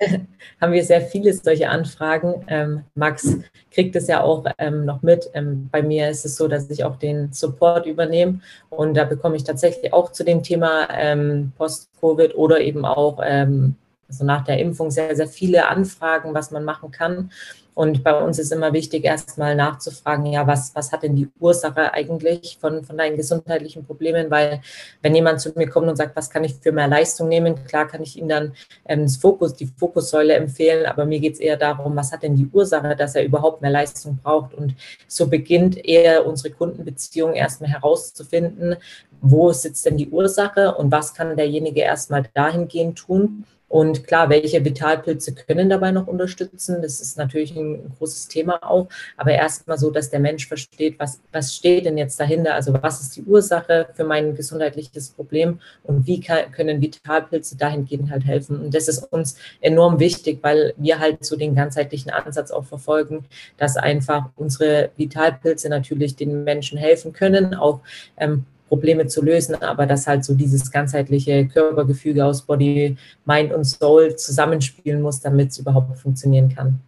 [laughs] haben wir sehr viele solche Anfragen. Ähm, Max kriegt es ja auch ähm, noch mit. Ähm, bei mir ist es so, dass ich auch den Support übernehme und da bekomme ich tatsächlich auch zu dem Thema ähm, Post-Covid oder eben auch ähm, also nach der Impfung sehr, sehr viele Anfragen, was man machen kann. Und bei uns ist immer wichtig, erstmal nachzufragen, ja, was, was hat denn die Ursache eigentlich von, von deinen gesundheitlichen Problemen? Weil wenn jemand zu mir kommt und sagt, was kann ich für mehr Leistung nehmen, klar kann ich ihm dann ähm, das Fokus, die Fokussäule empfehlen, aber mir geht es eher darum, was hat denn die Ursache, dass er überhaupt mehr Leistung braucht? Und so beginnt eher unsere Kundenbeziehung erstmal herauszufinden, wo sitzt denn die Ursache und was kann derjenige erstmal dahingehend tun und klar, welche Vitalpilze können dabei noch unterstützen? Das ist natürlich ein großes Thema auch. Aber erstmal so, dass der Mensch versteht, was, was steht denn jetzt dahinter? Also was ist die Ursache für mein gesundheitliches Problem und wie kann, können Vitalpilze dahingehend halt helfen? Und das ist uns enorm wichtig, weil wir halt so den ganzheitlichen Ansatz auch verfolgen, dass einfach unsere Vitalpilze natürlich den Menschen helfen können, auch ähm, Probleme zu lösen, aber dass halt so dieses ganzheitliche Körpergefüge aus Body, Mind und Soul zusammenspielen muss, damit es überhaupt funktionieren kann.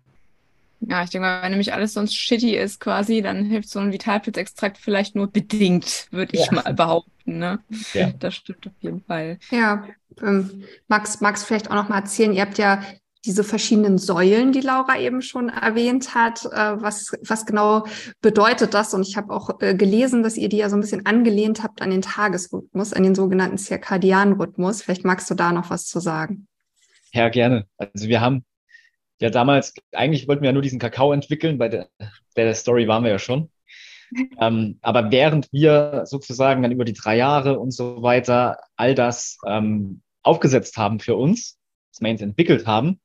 Ja, ich denke mal, wenn nämlich alles sonst shitty ist quasi, dann hilft so ein Vitalpilzextrakt vielleicht nur bedingt, würde ich ja. mal behaupten. Ne? Ja. Das stimmt auf jeden Fall. Ja, ähm, Max, Max vielleicht auch noch mal erzählen, ihr habt ja diese verschiedenen Säulen, die Laura eben schon erwähnt hat. Äh, was, was genau bedeutet das? Und ich habe auch äh, gelesen, dass ihr die ja so ein bisschen angelehnt habt an den Tagesrhythmus, an den sogenannten zirkadianen Rhythmus. Vielleicht magst du da noch was zu sagen. Ja, gerne. Also wir haben ja damals, eigentlich wollten wir ja nur diesen Kakao entwickeln, bei der, bei der Story waren wir ja schon. [laughs] ähm, aber während wir sozusagen dann über die drei Jahre und so weiter all das ähm, aufgesetzt haben für uns, jetzt entwickelt haben,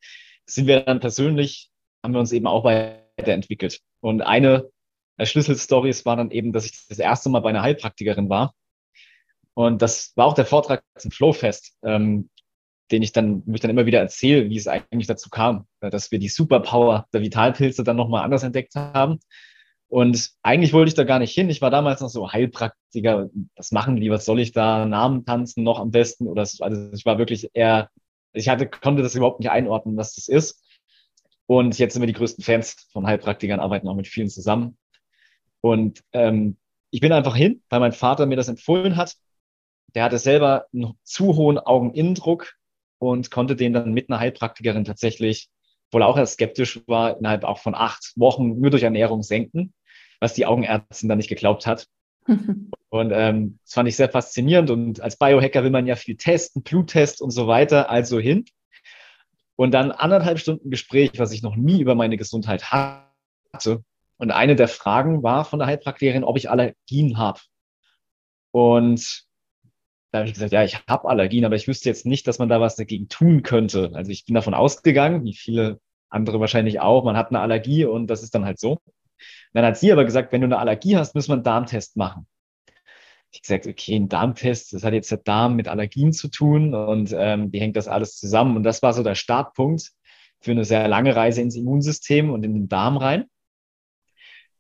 sind wir dann persönlich, haben wir uns eben auch weiterentwickelt. Und eine der Schlüsselstories war dann eben, dass ich das erste Mal bei einer Heilpraktikerin war. Und das war auch der Vortrag zum Flowfest, ähm, den ich dann, wo ich dann immer wieder erzähle, wie es eigentlich dazu kam, dass wir die Superpower der Vitalpilze dann nochmal anders entdeckt haben. Und eigentlich wollte ich da gar nicht hin. Ich war damals noch so Heilpraktiker. Was machen die? Was soll ich da? Namen tanzen noch am besten? Oder also ich war wirklich eher ich hatte, konnte das überhaupt nicht einordnen, was das ist. Und jetzt sind wir die größten Fans von Heilpraktikern, arbeiten auch mit vielen zusammen. Und ähm, ich bin einfach hin, weil mein Vater mir das empfohlen hat. Der hatte selber einen zu hohen Augeninnendruck und konnte den dann mit einer Heilpraktikerin tatsächlich, obwohl er auch erst skeptisch war, innerhalb auch von acht Wochen nur durch Ernährung senken, was die Augenärztin dann nicht geglaubt hat. Und ähm, das fand ich sehr faszinierend. Und als Biohacker will man ja viel testen, Bluttest und so weiter, also hin. Und dann anderthalb Stunden Gespräch, was ich noch nie über meine Gesundheit hatte. Und eine der Fragen war von der Heilpraktikerin, ob ich Allergien habe. Und da habe ich gesagt, ja, ich habe Allergien, aber ich wüsste jetzt nicht, dass man da was dagegen tun könnte. Also ich bin davon ausgegangen, wie viele andere wahrscheinlich auch, man hat eine Allergie und das ist dann halt so. Dann hat sie aber gesagt, wenn du eine Allergie hast, müssen wir einen Darmtest machen. Ich gesagt, okay, ein Darmtest, das hat jetzt der Darm mit Allergien zu tun und ähm, wie hängt das alles zusammen? Und das war so der Startpunkt für eine sehr lange Reise ins Immunsystem und in den Darm rein.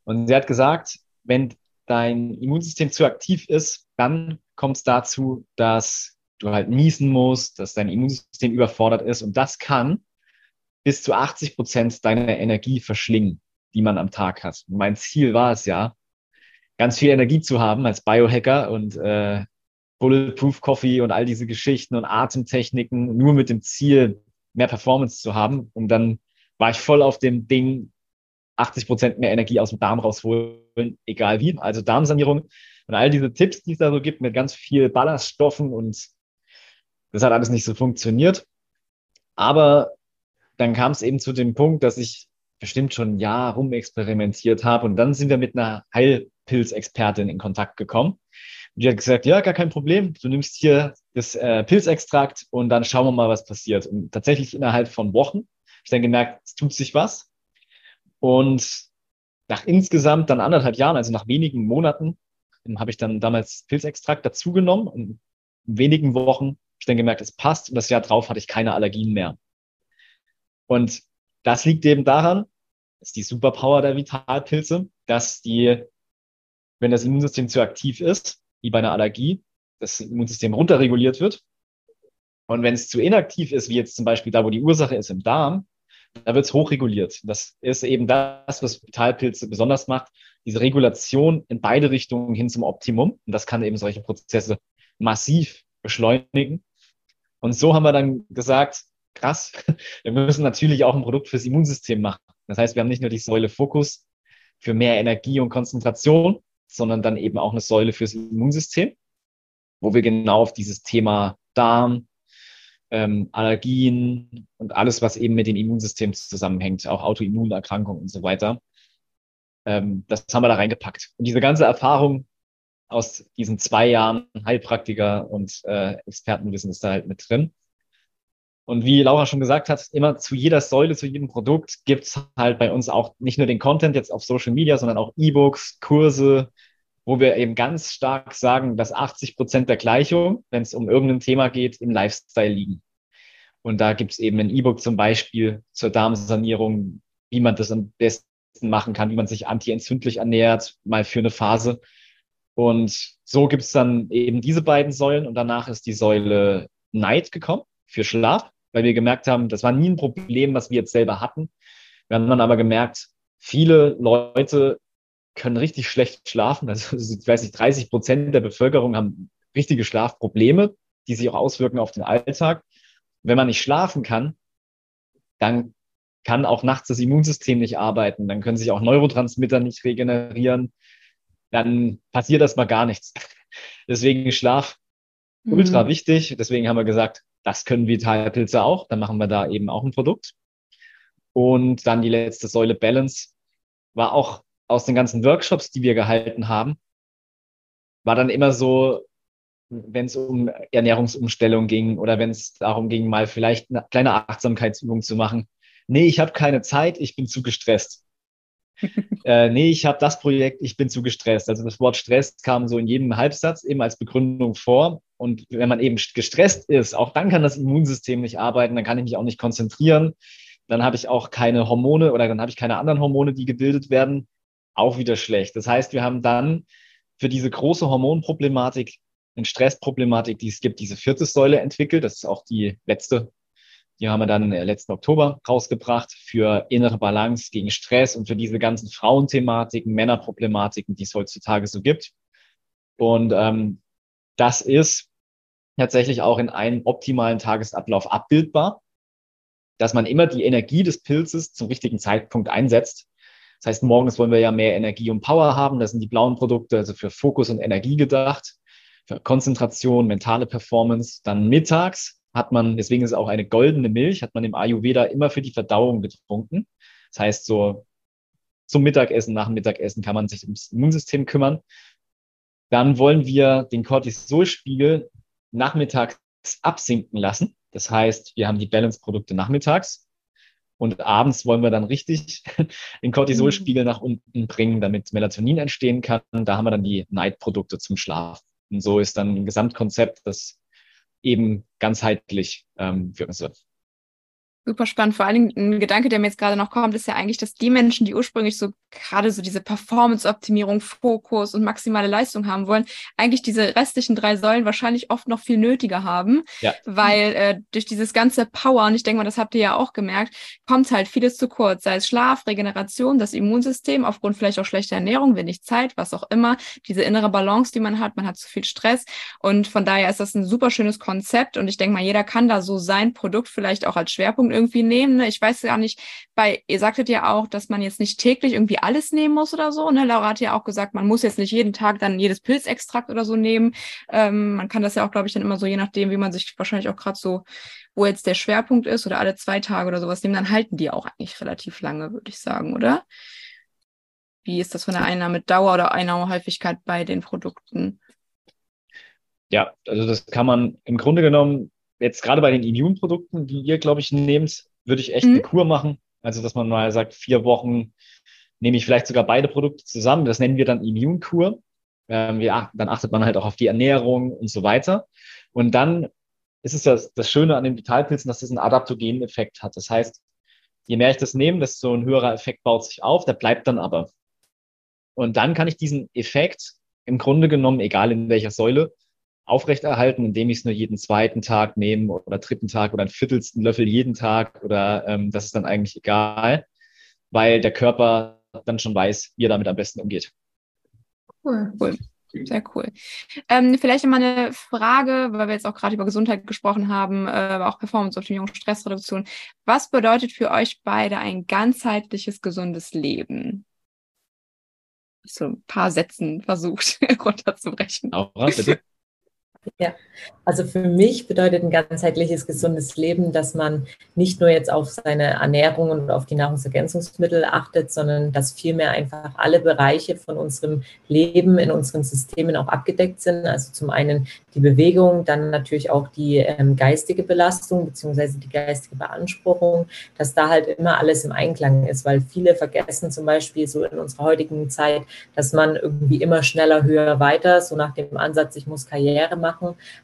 Und sie hat gesagt, wenn dein Immunsystem zu aktiv ist, dann kommt es dazu, dass du halt niesen musst, dass dein Immunsystem überfordert ist und das kann bis zu 80 Prozent deiner Energie verschlingen die man am Tag hat. Mein Ziel war es ja, ganz viel Energie zu haben als Biohacker und äh, Bulletproof Coffee und all diese Geschichten und Atemtechniken, nur mit dem Ziel, mehr Performance zu haben. Und dann war ich voll auf dem Ding, 80 Prozent mehr Energie aus dem Darm rausholen, egal wie. Also Darmsanierung und all diese Tipps, die es da so gibt, mit ganz viel Ballaststoffen und das hat alles nicht so funktioniert. Aber dann kam es eben zu dem Punkt, dass ich bestimmt schon ein Jahr rumexperimentiert habe. Und dann sind wir mit einer Heilpilzexpertin in Kontakt gekommen. Und die hat gesagt, ja, gar kein Problem. Du nimmst hier das äh, Pilzextrakt und dann schauen wir mal, was passiert. Und tatsächlich innerhalb von Wochen, ich dann gemerkt, es tut sich was. Und nach insgesamt dann anderthalb Jahren, also nach wenigen Monaten, habe ich dann damals Pilzextrakt dazugenommen. Und in wenigen Wochen habe ich dann gemerkt, es passt. Und das Jahr drauf hatte ich keine Allergien mehr. Und das liegt eben daran, das ist die Superpower der Vitalpilze, dass die, wenn das Immunsystem zu aktiv ist, wie bei einer Allergie, das Immunsystem runterreguliert wird. Und wenn es zu inaktiv ist, wie jetzt zum Beispiel da, wo die Ursache ist im Darm, da wird es hochreguliert. Das ist eben das, was Vitalpilze besonders macht, diese Regulation in beide Richtungen hin zum Optimum. Und das kann eben solche Prozesse massiv beschleunigen. Und so haben wir dann gesagt, krass, wir müssen natürlich auch ein Produkt fürs Immunsystem machen. Das heißt, wir haben nicht nur die Säule Fokus für mehr Energie und Konzentration, sondern dann eben auch eine Säule fürs Immunsystem, wo wir genau auf dieses Thema Darm, ähm, Allergien und alles, was eben mit dem Immunsystem zusammenhängt, auch Autoimmunerkrankungen und so weiter, ähm, das haben wir da reingepackt. Und diese ganze Erfahrung aus diesen zwei Jahren Heilpraktiker und äh, Expertenwissen ist da halt mit drin. Und wie Laura schon gesagt hat, immer zu jeder Säule, zu jedem Produkt gibt's halt bei uns auch nicht nur den Content jetzt auf Social Media, sondern auch E-Books, Kurse, wo wir eben ganz stark sagen, dass 80 Prozent der Gleichung, wenn es um irgendein Thema geht, im Lifestyle liegen. Und da gibt's eben ein E-Book zum Beispiel zur Darmsanierung, wie man das am besten machen kann, wie man sich anti-entzündlich ernährt, mal für eine Phase. Und so gibt es dann eben diese beiden Säulen und danach ist die Säule Night gekommen für Schlaf, weil wir gemerkt haben, das war nie ein Problem, was wir jetzt selber hatten. Wir haben dann aber gemerkt, viele Leute können richtig schlecht schlafen. Also, [laughs] ich weiß nicht, 30 Prozent der Bevölkerung haben richtige Schlafprobleme, die sich auch auswirken auf den Alltag. Wenn man nicht schlafen kann, dann kann auch nachts das Immunsystem nicht arbeiten, dann können sich auch Neurotransmitter nicht regenerieren, dann passiert erstmal gar nichts. [laughs] Deswegen Schlaf mhm. ultra wichtig. Deswegen haben wir gesagt, das können Vitalpilze auch. Dann machen wir da eben auch ein Produkt. Und dann die letzte Säule Balance war auch aus den ganzen Workshops, die wir gehalten haben, war dann immer so, wenn es um Ernährungsumstellung ging oder wenn es darum ging, mal vielleicht eine kleine Achtsamkeitsübung zu machen. Nee, ich habe keine Zeit, ich bin zu gestresst. Äh, nee, ich habe das Projekt, ich bin zu gestresst. Also das Wort Stress kam so in jedem Halbsatz eben als Begründung vor. Und wenn man eben gestresst ist, auch dann kann das Immunsystem nicht arbeiten, dann kann ich mich auch nicht konzentrieren. Dann habe ich auch keine Hormone oder dann habe ich keine anderen Hormone, die gebildet werden. Auch wieder schlecht. Das heißt, wir haben dann für diese große Hormonproblematik eine Stressproblematik, die es gibt, diese vierte Säule entwickelt. Das ist auch die letzte. Die haben wir dann letzten Oktober rausgebracht für innere Balance gegen Stress und für diese ganzen Frauenthematiken, Männerproblematiken, die es heutzutage so gibt. Und ähm, das ist tatsächlich auch in einem optimalen Tagesablauf abbildbar, dass man immer die Energie des Pilzes zum richtigen Zeitpunkt einsetzt. Das heißt, morgens wollen wir ja mehr Energie und Power haben. Das sind die blauen Produkte, also für Fokus und Energie gedacht für Konzentration, mentale Performance. Dann mittags hat man, deswegen ist es auch eine goldene Milch, hat man im Ayurveda immer für die Verdauung getrunken. Das heißt, so zum Mittagessen, nach dem Mittagessen kann man sich ums Immunsystem kümmern. Dann wollen wir den Cortisolspiegel nachmittags absinken lassen. Das heißt, wir haben die Balance-Produkte nachmittags und abends wollen wir dann richtig [laughs] den Cortisolspiegel mhm. nach unten bringen, damit Melatonin entstehen kann. Da haben wir dann die Night-Produkte zum Schlaf. Und so ist dann ein Gesamtkonzept, das eben ganzheitlich ähm, für uns wird. Super spannend. Vor allen Dingen ein Gedanke, der mir jetzt gerade noch kommt, ist ja eigentlich, dass die Menschen, die ursprünglich so gerade so diese Performance-Optimierung, Fokus und maximale Leistung haben wollen, eigentlich diese restlichen drei Säulen wahrscheinlich oft noch viel nötiger haben, ja. weil äh, durch dieses ganze Power, und ich denke mal, das habt ihr ja auch gemerkt, kommt halt vieles zu kurz, sei es Schlaf, Regeneration, das Immunsystem, aufgrund vielleicht auch schlechter Ernährung, wenig Zeit, was auch immer, diese innere Balance, die man hat, man hat zu viel Stress. Und von daher ist das ein super schönes Konzept. Und ich denke mal, jeder kann da so sein Produkt vielleicht auch als Schwerpunkt irgendwie nehmen. Ne? Ich weiß ja nicht, bei, ihr sagtet ja auch, dass man jetzt nicht täglich irgendwie alles nehmen muss oder so. Ne? Laura hat ja auch gesagt, man muss jetzt nicht jeden Tag dann jedes Pilzextrakt oder so nehmen. Ähm, man kann das ja auch, glaube ich, dann immer so, je nachdem, wie man sich wahrscheinlich auch gerade so, wo jetzt der Schwerpunkt ist oder alle zwei Tage oder sowas nehmen, dann halten die auch eigentlich relativ lange, würde ich sagen, oder? Wie ist das von der Einnahmedauer oder Einnahmehäufigkeit bei den Produkten? Ja, also das kann man im Grunde genommen jetzt gerade bei den Immunprodukten, die ihr, glaube ich, nehmt, würde ich echt mhm. eine Kur machen. Also, dass man mal sagt, vier Wochen nehme ich vielleicht sogar beide Produkte zusammen. Das nennen wir dann Immunkur. Ähm, ja, dann achtet man halt auch auf die Ernährung und so weiter. Und dann ist es das, das Schöne an den Vitalpilzen, dass das einen adaptogenen Effekt hat. Das heißt, je mehr ich das nehme, desto ein höherer Effekt baut sich auf, der bleibt dann aber. Und dann kann ich diesen Effekt im Grunde genommen, egal in welcher Säule, aufrechterhalten, indem ich es nur jeden zweiten Tag nehme oder dritten Tag oder einen viertelsten Löffel jeden Tag oder ähm, das ist dann eigentlich egal, weil der Körper dann schon weiß, wie er damit am besten umgeht. Cool, cool. Sehr cool. Ähm, vielleicht mal eine Frage, weil wir jetzt auch gerade über Gesundheit gesprochen haben, äh, aber auch Performanceoptimierung, Stressreduktion. Was bedeutet für euch beide ein ganzheitliches, gesundes Leben? So ein paar Sätzen versucht [laughs] runterzubrechen. Laura, bitte. Ja, also für mich bedeutet ein ganzheitliches, gesundes Leben, dass man nicht nur jetzt auf seine Ernährung und auf die Nahrungsergänzungsmittel achtet, sondern dass vielmehr einfach alle Bereiche von unserem Leben in unseren Systemen auch abgedeckt sind. Also zum einen die Bewegung, dann natürlich auch die ähm, geistige Belastung beziehungsweise die geistige Beanspruchung, dass da halt immer alles im Einklang ist, weil viele vergessen zum Beispiel so in unserer heutigen Zeit, dass man irgendwie immer schneller, höher, weiter, so nach dem Ansatz, ich muss Karriere machen,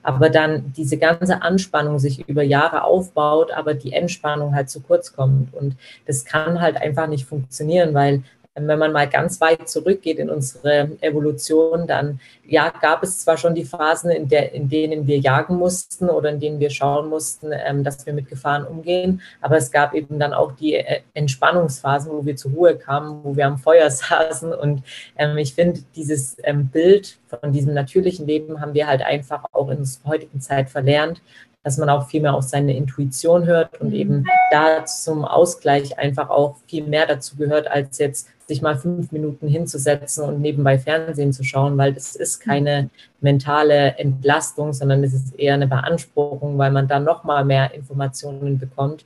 aber dann diese ganze Anspannung sich über Jahre aufbaut, aber die Entspannung halt zu kurz kommt. Und das kann halt einfach nicht funktionieren, weil wenn man mal ganz weit zurückgeht in unsere Evolution, dann ja, gab es zwar schon die Phasen, in, der, in denen wir jagen mussten oder in denen wir schauen mussten, ähm, dass wir mit Gefahren umgehen, aber es gab eben dann auch die äh, Entspannungsphasen, wo wir zur Ruhe kamen, wo wir am Feuer [laughs] saßen und ähm, ich finde, dieses ähm, Bild von diesem natürlichen Leben haben wir halt einfach auch in unserer heutigen Zeit verlernt dass man auch viel mehr auf seine Intuition hört und mhm. eben da zum Ausgleich einfach auch viel mehr dazu gehört, als jetzt sich mal fünf Minuten hinzusetzen und nebenbei Fernsehen zu schauen, weil das ist keine mentale Entlastung, sondern es ist eher eine Beanspruchung, weil man dann noch mal mehr Informationen bekommt.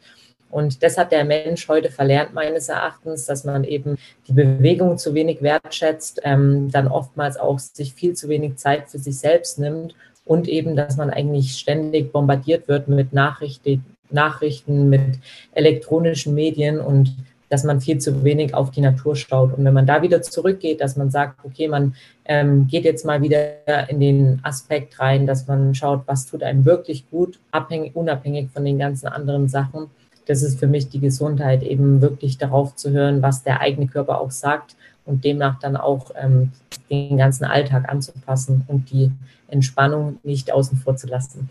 Und das hat der Mensch heute verlernt, meines Erachtens, dass man eben die Bewegung zu wenig wertschätzt, ähm, dann oftmals auch sich viel zu wenig Zeit für sich selbst nimmt und eben, dass man eigentlich ständig bombardiert wird mit Nachrichten, Nachrichten, mit elektronischen Medien und dass man viel zu wenig auf die Natur schaut. Und wenn man da wieder zurückgeht, dass man sagt, okay, man ähm, geht jetzt mal wieder in den Aspekt rein, dass man schaut, was tut einem wirklich gut, abhängig, unabhängig von den ganzen anderen Sachen. Das ist für mich die Gesundheit, eben wirklich darauf zu hören, was der eigene Körper auch sagt und demnach dann auch ähm, den ganzen Alltag anzupassen und die Entspannung nicht außen vor zu lassen.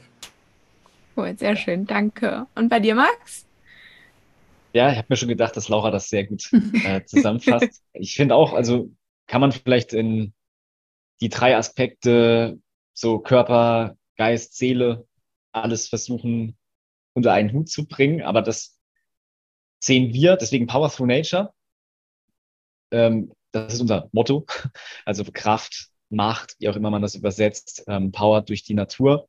Cool, sehr schön, danke. Und bei dir, Max? Ja, ich habe mir schon gedacht, dass Laura das sehr gut äh, [laughs] zusammenfasst. ich finde auch, also kann man vielleicht in die drei Aspekte, so Körper, Geist, Seele, alles versuchen unter einen Hut zu bringen, aber das sehen wir, deswegen Power Through Nature. Ähm, das ist unser Motto. [laughs] Also Kraft, Macht, wie auch immer man das übersetzt, ähm, Power durch die Natur.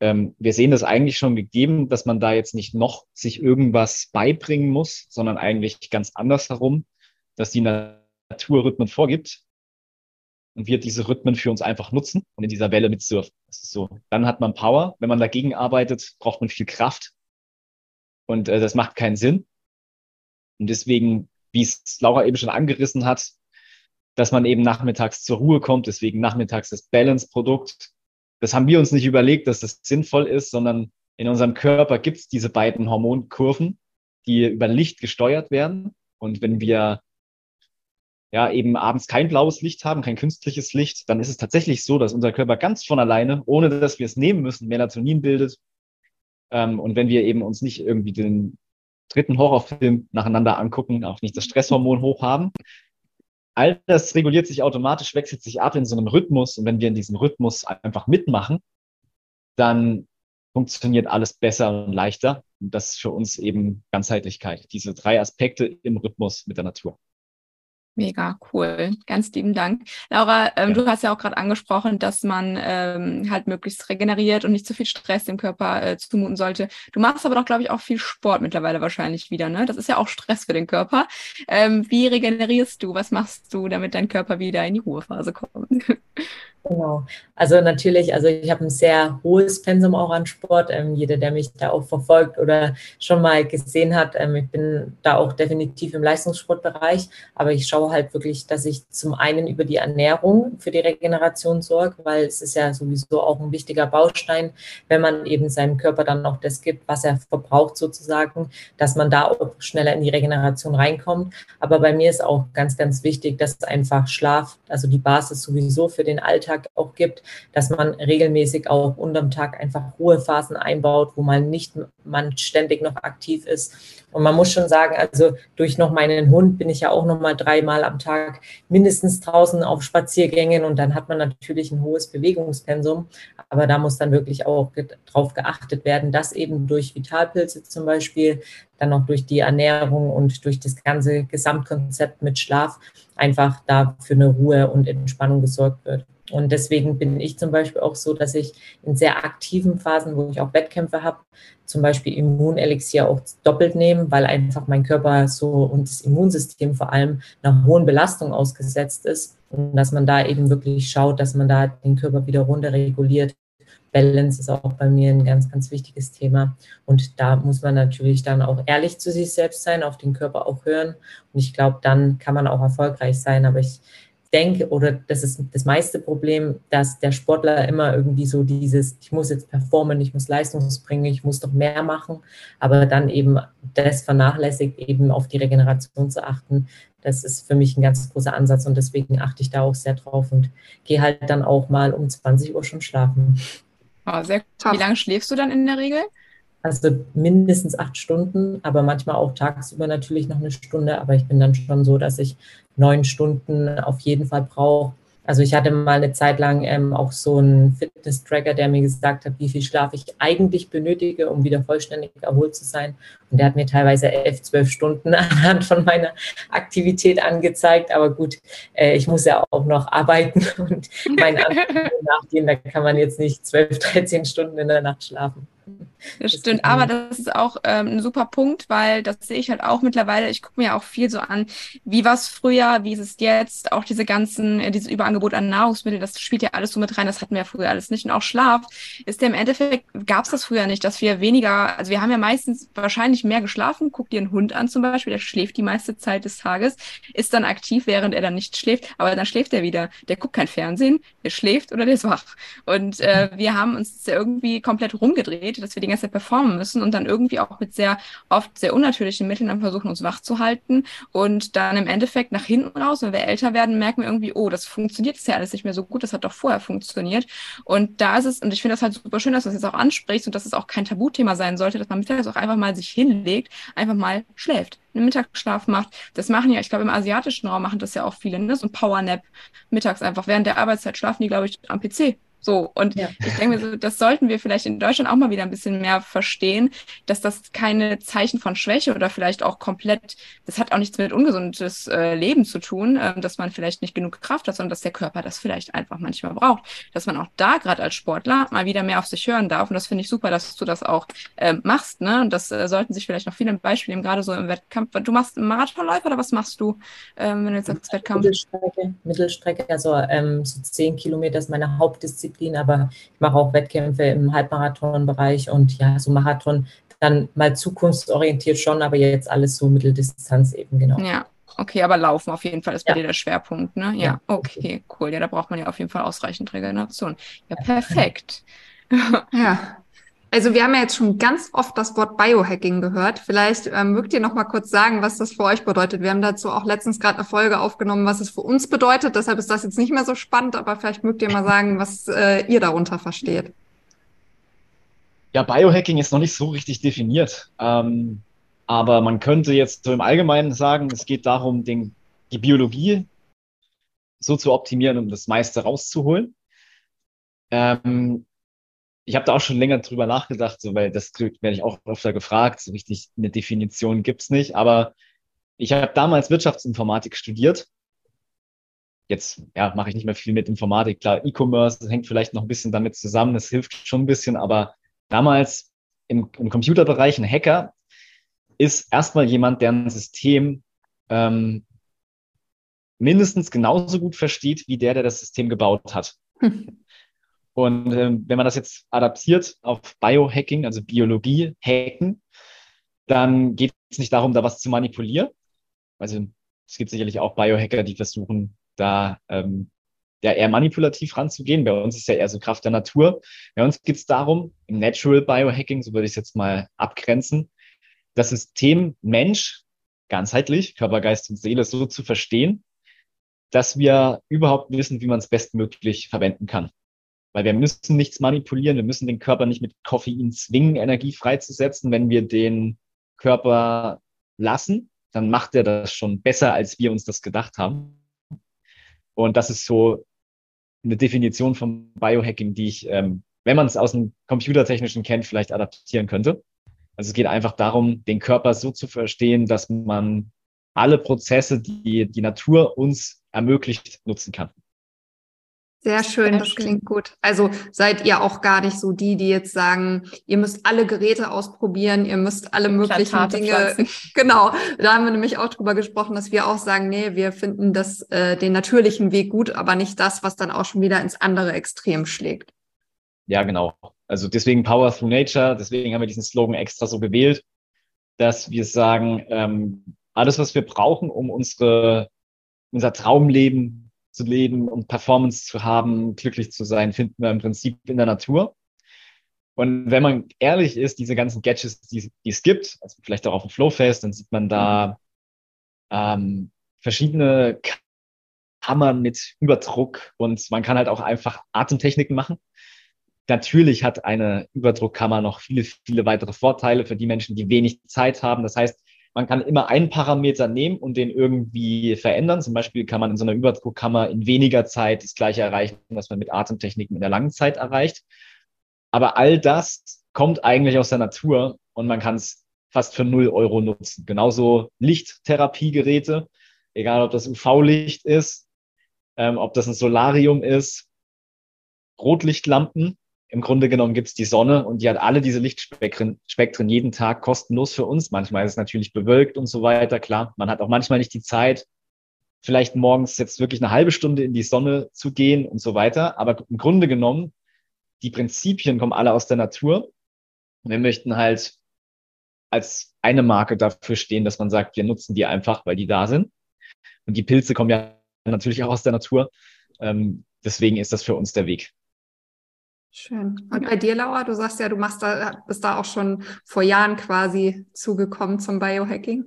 Ähm, wir sehen das eigentlich schon gegeben, dass man da jetzt nicht noch sich irgendwas beibringen muss, sondern eigentlich ganz anders herum, dass die Natur Rhythmen vorgibt und wir diese Rhythmen für uns einfach nutzen und in dieser Welle mitsurfen. Das ist so. Dann hat man Power. Wenn man dagegen arbeitet, braucht man viel Kraft. Und äh, das macht keinen Sinn. Und deswegen, wie es Laura eben schon angerissen hat, dass man eben nachmittags zur Ruhe kommt, deswegen nachmittags das Balance-Produkt. Das haben wir uns nicht überlegt, dass das sinnvoll ist, sondern in unserem Körper gibt es diese beiden Hormonkurven, die über Licht gesteuert werden. Und wenn wir ja eben abends kein blaues Licht haben, kein künstliches Licht, dann ist es tatsächlich so, dass unser Körper ganz von alleine, ohne dass wir es nehmen müssen, Melatonin bildet. Ähm, und wenn wir eben uns nicht irgendwie den dritten Horrorfilm nacheinander angucken, auch nicht das Stresshormon hoch haben, all das reguliert sich automatisch, wechselt sich ab in so einem Rhythmus. Und wenn wir in diesem Rhythmus einfach mitmachen, dann funktioniert alles besser und leichter. Und das ist für uns eben Ganzheitlichkeit, diese drei Aspekte im Rhythmus mit der Natur. Mega cool. Ganz lieben Dank. Laura, ähm, ja. du hast ja auch gerade angesprochen, dass man ähm, halt möglichst regeneriert und nicht zu viel Stress dem Körper äh, zumuten sollte. Du machst aber doch, glaube ich, auch viel Sport mittlerweile wahrscheinlich wieder, ne? Das ist ja auch Stress für den Körper. Ähm, wie regenerierst du? Was machst du, damit dein Körper wieder in die Ruhephase kommt? [laughs] Genau. Also natürlich, also ich habe ein sehr hohes Pensum auch an Sport. Ähm, jeder, der mich da auch verfolgt oder schon mal gesehen hat, ähm, ich bin da auch definitiv im Leistungssportbereich, aber ich schaue halt wirklich, dass ich zum einen über die Ernährung für die Regeneration sorge, weil es ist ja sowieso auch ein wichtiger Baustein, wenn man eben seinem Körper dann auch das gibt, was er verbraucht sozusagen, dass man da auch schneller in die Regeneration reinkommt. Aber bei mir ist auch ganz, ganz wichtig, dass einfach Schlaf, also die Basis sowieso für den Alltag Alltag auch gibt, dass man regelmäßig auch unterm Tag einfach Ruhephasen einbaut, wo man nicht man ständig noch aktiv ist. Und man muss schon sagen, also durch noch meinen Hund bin ich ja auch noch mal dreimal am Tag mindestens draußen auf Spaziergängen und dann hat man natürlich ein hohes Bewegungspensum. Aber da muss dann wirklich auch darauf geachtet werden, dass eben durch Vitalpilze zum Beispiel, dann auch durch die Ernährung und durch das ganze Gesamtkonzept mit Schlaf einfach da für eine Ruhe und Entspannung gesorgt wird. Und deswegen bin ich zum Beispiel auch so, dass ich in sehr aktiven Phasen, wo ich auch Wettkämpfe habe, zum Beispiel Immunelixier auch doppelt nehme, weil einfach mein Körper so und das Immunsystem vor allem einer hohen Belastung ausgesetzt ist. Und dass man da eben wirklich schaut, dass man da den Körper wieder runter reguliert. Balance ist auch bei mir ein ganz, ganz wichtiges Thema. Und da muss man natürlich dann auch ehrlich zu sich selbst sein, auf den Körper auch hören. Und ich glaube, dann kann man auch erfolgreich sein. Aber ich denke, oder das ist das meiste Problem, dass der Sportler immer irgendwie so dieses, ich muss jetzt performen, ich muss Leistung bringen, ich muss doch mehr machen, aber dann eben das vernachlässigt, eben auf die Regeneration zu achten, Das ist für mich ein ganz großer Ansatz und deswegen achte ich da auch sehr drauf und gehe halt dann auch mal um 20 Uhr schon schlafen. Oh, sehr Wie lange schläfst du dann in der Regel? Also mindestens acht Stunden, aber manchmal auch tagsüber natürlich noch eine Stunde. Aber ich bin dann schon so, dass ich neun Stunden auf jeden Fall brauche. Also ich hatte mal eine Zeit lang ähm, auch so einen Fitness-Tracker, der mir gesagt hat, wie viel Schlaf ich eigentlich benötige, um wieder vollständig erholt zu sein. Und der hat mir teilweise elf, zwölf Stunden [laughs] anhand von meiner Aktivität angezeigt. Aber gut, äh, ich muss ja auch noch arbeiten [laughs] und meinen Anforderungen nachgehen. Da kann man jetzt nicht zwölf, dreizehn Stunden in der Nacht schlafen. Das stimmt, aber das ist auch ähm, ein super Punkt, weil das sehe ich halt auch mittlerweile. Ich gucke mir auch viel so an, wie war es früher, wie ist es jetzt, auch diese ganzen, äh, dieses Überangebot an Nahrungsmitteln, das spielt ja alles so mit rein, das hatten wir ja früher alles nicht. Und auch Schlaf ist ja im Endeffekt, gab es das früher nicht, dass wir weniger, also wir haben ja meistens wahrscheinlich mehr geschlafen. Guck dir einen Hund an zum Beispiel, der schläft die meiste Zeit des Tages, ist dann aktiv, während er dann nicht schläft, aber dann schläft er wieder. Der guckt kein Fernsehen, der schläft oder der ist wach. Und äh, wir haben uns ja irgendwie komplett rumgedreht, dass wir die ganze Zeit performen müssen und dann irgendwie auch mit sehr oft sehr unnatürlichen Mitteln dann versuchen, uns wach zu halten. Und dann im Endeffekt nach hinten raus, wenn wir älter werden, merken wir irgendwie, oh, das funktioniert jetzt ja alles nicht mehr so gut, das hat doch vorher funktioniert. Und da ist es, und ich finde das halt super schön, dass du das jetzt auch ansprichst und dass es auch kein Tabuthema sein sollte, dass man mittags auch einfach mal sich hinlegt, einfach mal schläft einen Mittagsschlaf macht. Das machen ja, ich glaube, im asiatischen Raum machen das ja auch viele, ne? so ein Powernap mittags einfach. Während der Arbeitszeit schlafen die, glaube ich, am PC so, und ja. ich denke mir so, das sollten wir vielleicht in Deutschland auch mal wieder ein bisschen mehr verstehen, dass das keine Zeichen von Schwäche oder vielleicht auch komplett, das hat auch nichts mit ungesundes äh, Leben zu tun, äh, dass man vielleicht nicht genug Kraft hat, sondern dass der Körper das vielleicht einfach manchmal braucht. Dass man auch da gerade als Sportler mal wieder mehr auf sich hören darf. Und das finde ich super, dass du das auch äh, machst. Ne? Und das äh, sollten sich vielleicht noch viele Beispiele nehmen, gerade so im Wettkampf. Du machst einen Marathonläufer oder was machst du, ähm, wenn du jetzt sagst Wettkampf? Mittelstrecke, Mittelstrecke, also ähm, so zehn Kilometer ist meine Hauptdisziplin Disziplin, aber ich mache auch Wettkämpfe im Halbmarathonbereich und ja, so Marathon dann mal zukunftsorientiert schon, aber jetzt alles so Mitteldistanz eben, genau. Ja. Okay, aber Laufen auf jeden Fall ist bei dir der Schwerpunkt, ne? Ja, ja, okay, cool. Ja, da braucht man ja auf jeden Fall ausreichend Regeneration. Ja, perfekt. ja. [laughs] Also wir haben ja jetzt schon ganz oft das Wort Biohacking gehört. Vielleicht ähm, mögt ihr noch mal kurz sagen, was das für euch bedeutet. Wir haben dazu auch letztens gerade eine Folge aufgenommen, was es für uns bedeutet. Deshalb ist das jetzt nicht mehr so spannend, aber vielleicht mögt ihr mal sagen, was äh, ihr darunter versteht. Ja, Biohacking ist noch nicht so richtig definiert. Ähm, aber man könnte jetzt so im Allgemeinen sagen, es geht darum, den, die Biologie so zu optimieren, um das meiste rauszuholen. Ähm, ich habe da auch schon länger drüber nachgedacht, so, weil das werde ich auch öfter gefragt. So richtig eine Definition gibt's nicht. Aber ich habe damals Wirtschaftsinformatik studiert. Jetzt ja, mache ich nicht mehr viel mit Informatik. Klar, E-Commerce hängt vielleicht noch ein bisschen damit zusammen. Das hilft schon ein bisschen. Aber damals im, im Computerbereich ein Hacker ist erstmal jemand, der ein System ähm, mindestens genauso gut versteht wie der, der das System gebaut hat. Und ähm, wenn man das jetzt adaptiert auf Biohacking, also Biologie, Hacken, dann geht es nicht darum, da was zu manipulieren. Also es gibt sicherlich auch Biohacker, die versuchen, da ähm, ja eher manipulativ ranzugehen. Bei uns ist ja eher so Kraft der Natur. Bei uns geht es darum, im Natural Biohacking, so würde ich es jetzt mal abgrenzen, das System Mensch ganzheitlich, Körper, Geist und Seele so zu verstehen, dass wir überhaupt wissen, wie man es bestmöglich verwenden kann. Weil wir müssen nichts manipulieren, wir müssen den Körper nicht mit Koffein zwingen, Energie freizusetzen. Wenn wir den Körper lassen, dann macht er das schon besser, als wir uns das gedacht haben. Und das ist so eine Definition von Biohacking, die ich, ähm, wenn man es aus dem Computertechnischen kennt, vielleicht adaptieren könnte. Also es geht einfach darum, den Körper so zu verstehen, dass man alle Prozesse, die die Natur uns ermöglicht, nutzen kann. Sehr schön, das klingt gut. Also seid ihr auch gar nicht so die, die jetzt sagen, ihr müsst alle Geräte ausprobieren, ihr müsst alle möglichen Plantate Dinge. Pflanzen. [laughs] Genau, da haben wir nämlich auch drüber gesprochen, dass wir auch sagen, nee, wir finden das äh, den natürlichen Weg gut, aber nicht das, was dann auch schon wieder ins andere Extrem schlägt. Ja, genau. Also deswegen Power through Nature, deswegen haben wir diesen Slogan extra so gewählt, dass wir sagen, ähm, alles, was wir brauchen, um unsere unser Traumleben zu leben und Performance zu haben, glücklich zu sein, finden wir im Prinzip in der Natur. Und wenn man ehrlich ist, diese ganzen Gadgets, die, die es gibt, also vielleicht auch auf dem Flowfest, dann sieht man da ähm, verschiedene Kammern mit Überdruck und man kann halt auch einfach Atemtechniken machen. Natürlich hat eine Überdruckkammer noch viele, viele weitere Vorteile für die Menschen, die wenig Zeit haben. Das heißt, man kann immer einen Parameter nehmen und den irgendwie verändern. Zum Beispiel kann man in so einer Überdruckkammer in weniger Zeit das gleiche erreichen, was man mit Atemtechniken in der langen Zeit erreicht. Aber all das kommt eigentlich aus der Natur und man kann es fast für null Euro nutzen. Genauso Lichttherapiegeräte, egal ob das UV-Licht ist, ähm, ob das ein Solarium ist, Rotlichtlampen, im Grunde genommen gibt es die Sonne und die hat alle diese Lichtspektren Spektren jeden Tag kostenlos für uns. Manchmal ist es natürlich bewölkt und so weiter. Klar, man hat auch manchmal nicht die Zeit, vielleicht morgens jetzt wirklich eine halbe Stunde in die Sonne zu gehen und so weiter. Aber im Grunde genommen, die Prinzipien kommen alle aus der Natur. Wir möchten halt als eine Marke dafür stehen, dass man sagt, wir nutzen die einfach, weil die da sind. Und die Pilze kommen ja natürlich auch aus der Natur. Ähm, deswegen ist das für uns der Weg. Schön. Und bei dir, Laura, du sagst ja, du machst da, bist da auch schon vor Jahren quasi zugekommen zum Biohacking.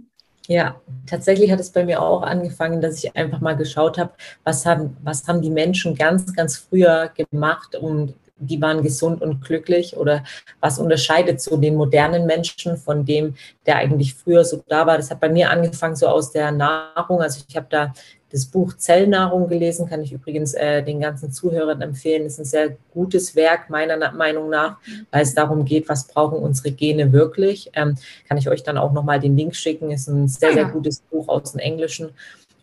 Ja, tatsächlich hat es bei mir auch angefangen, dass ich einfach mal geschaut habe, was haben, was haben die Menschen ganz, ganz früher gemacht, um die waren gesund und glücklich oder was unterscheidet so den modernen Menschen von dem, der eigentlich früher so da war. Das hat bei mir angefangen so aus der Nahrung. Also ich habe da das Buch Zellnahrung gelesen, kann ich übrigens äh, den ganzen Zuhörern empfehlen. Das ist ein sehr gutes Werk meiner Meinung nach, weil es darum geht, was brauchen unsere Gene wirklich. Ähm, kann ich euch dann auch nochmal den Link schicken. Ist ein sehr, sehr gutes Buch aus dem Englischen.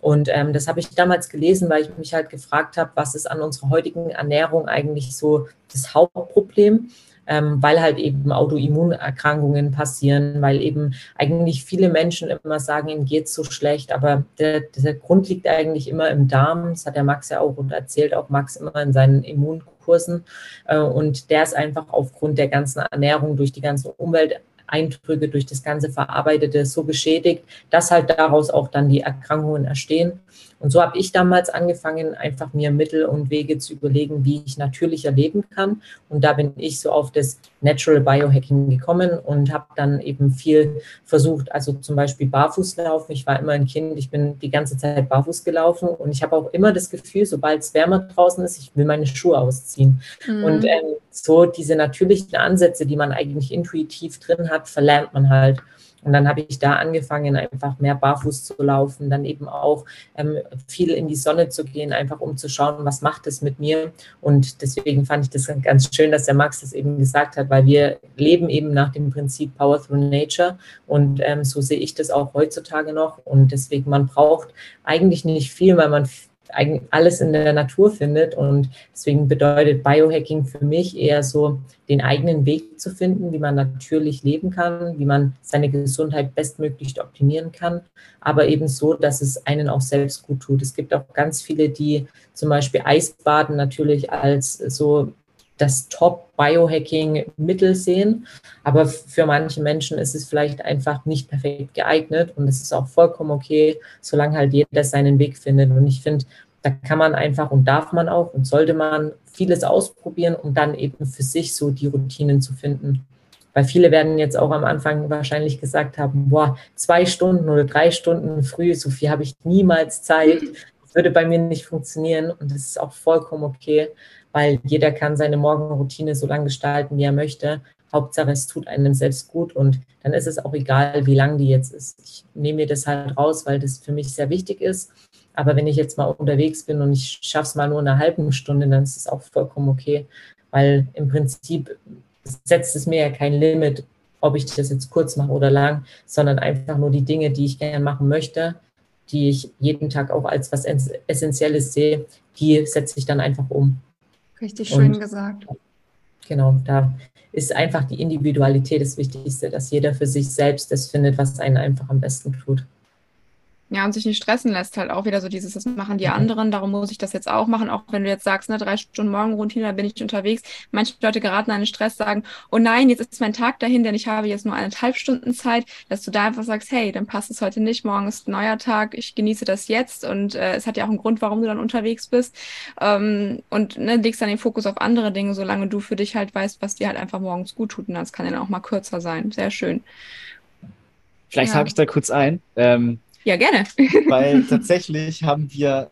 Und ähm, das habe ich damals gelesen, weil ich mich halt gefragt habe, was ist an unserer heutigen Ernährung eigentlich so das Hauptproblem? Ähm, weil halt eben Autoimmunerkrankungen passieren, weil eben eigentlich viele Menschen immer sagen, ihnen geht es so schlecht, aber der, der Grund liegt eigentlich immer im Darm. Das hat der Max ja auch und erzählt auch Max immer in seinen Immunkursen. Äh, und der ist einfach aufgrund der ganzen Ernährung durch die ganze Umwelt Eindrücke durch das ganze Verarbeitete so beschädigt, dass halt daraus auch dann die Erkrankungen entstehen. Und so habe ich damals angefangen, einfach mir Mittel und Wege zu überlegen, wie ich natürlicher leben kann. Und da bin ich so auf das Natural Biohacking gekommen und habe dann eben viel versucht, also zum Beispiel Barfußlaufen. Ich war immer ein Kind, ich bin die ganze Zeit barfuß gelaufen und ich habe auch immer das Gefühl, sobald es wärmer draußen ist, ich will meine Schuhe ausziehen. Mhm. Und ähm, so diese natürlichen Ansätze, die man eigentlich intuitiv drin hat, verlernt man halt. Und dann habe ich da angefangen, einfach mehr barfuß zu laufen, dann eben auch ähm, viel in die Sonne zu gehen, einfach um zu schauen, was macht es mit mir. Und deswegen fand ich das ganz schön, dass der Max das eben gesagt hat, weil wir leben eben nach dem Prinzip Power through Nature. Und ähm, so sehe ich das auch heutzutage noch. Und deswegen, man braucht eigentlich nicht viel, weil man alles in der Natur findet. Und deswegen bedeutet Biohacking für mich eher so, den eigenen Weg zu finden, wie man natürlich leben kann, wie man seine Gesundheit bestmöglich optimieren kann, aber eben so, dass es einen auch selbst gut tut. Es gibt auch ganz viele, die zum Beispiel Eisbaden natürlich als so das Top-Biohacking-Mittel sehen. Aber für manche Menschen ist es vielleicht einfach nicht perfekt geeignet und es ist auch vollkommen okay, solange halt jeder seinen Weg findet. Und ich finde, da kann man einfach und darf man auch und sollte man vieles ausprobieren, um dann eben für sich so die Routinen zu finden. Weil viele werden jetzt auch am Anfang wahrscheinlich gesagt haben, boah, zwei Stunden oder drei Stunden früh, so viel habe ich niemals Zeit. Das [laughs] würde bei mir nicht funktionieren und das ist auch vollkommen okay weil jeder kann seine Morgenroutine so lange gestalten, wie er möchte. Hauptsache, es tut einem selbst gut und dann ist es auch egal, wie lang die jetzt ist. Ich nehme mir das halt raus, weil das für mich sehr wichtig ist. Aber wenn ich jetzt mal unterwegs bin und ich schaffe es mal nur eine halbe Stunde, dann ist es auch vollkommen okay, weil im Prinzip setzt es mir ja kein Limit, ob ich das jetzt kurz mache oder lang, sondern einfach nur die Dinge, die ich gerne machen möchte, die ich jeden Tag auch als was Essentielles sehe, die setze ich dann einfach um. Richtig schön und, gesagt. Genau, da ist einfach die Individualität das Wichtigste, dass jeder für sich selbst das findet, was einen einfach am besten tut. Ja, und sich nicht stressen lässt halt auch wieder so dieses, das machen die mhm. anderen, darum muss ich das jetzt auch machen, auch wenn du jetzt sagst, ne, drei Stunden Morgenroutine, da bin ich unterwegs. Manche Leute geraten in einen Stress, sagen, oh nein, jetzt ist mein Tag dahin, denn ich habe jetzt nur eineinhalb Stunden Zeit, dass du da einfach sagst, hey, dann passt es heute nicht, morgen ist ein neuer Tag, ich genieße das jetzt und äh, es hat ja auch einen Grund, warum du dann unterwegs bist ähm, und ne, legst dann den Fokus auf andere Dinge, solange du für dich halt weißt, was dir halt einfach morgens gut tut und das kann dann auch mal kürzer sein. Sehr schön. Vielleicht ja. hake ich da kurz ein. Ähm, Ja, gerne. [laughs] Weil tatsächlich haben wir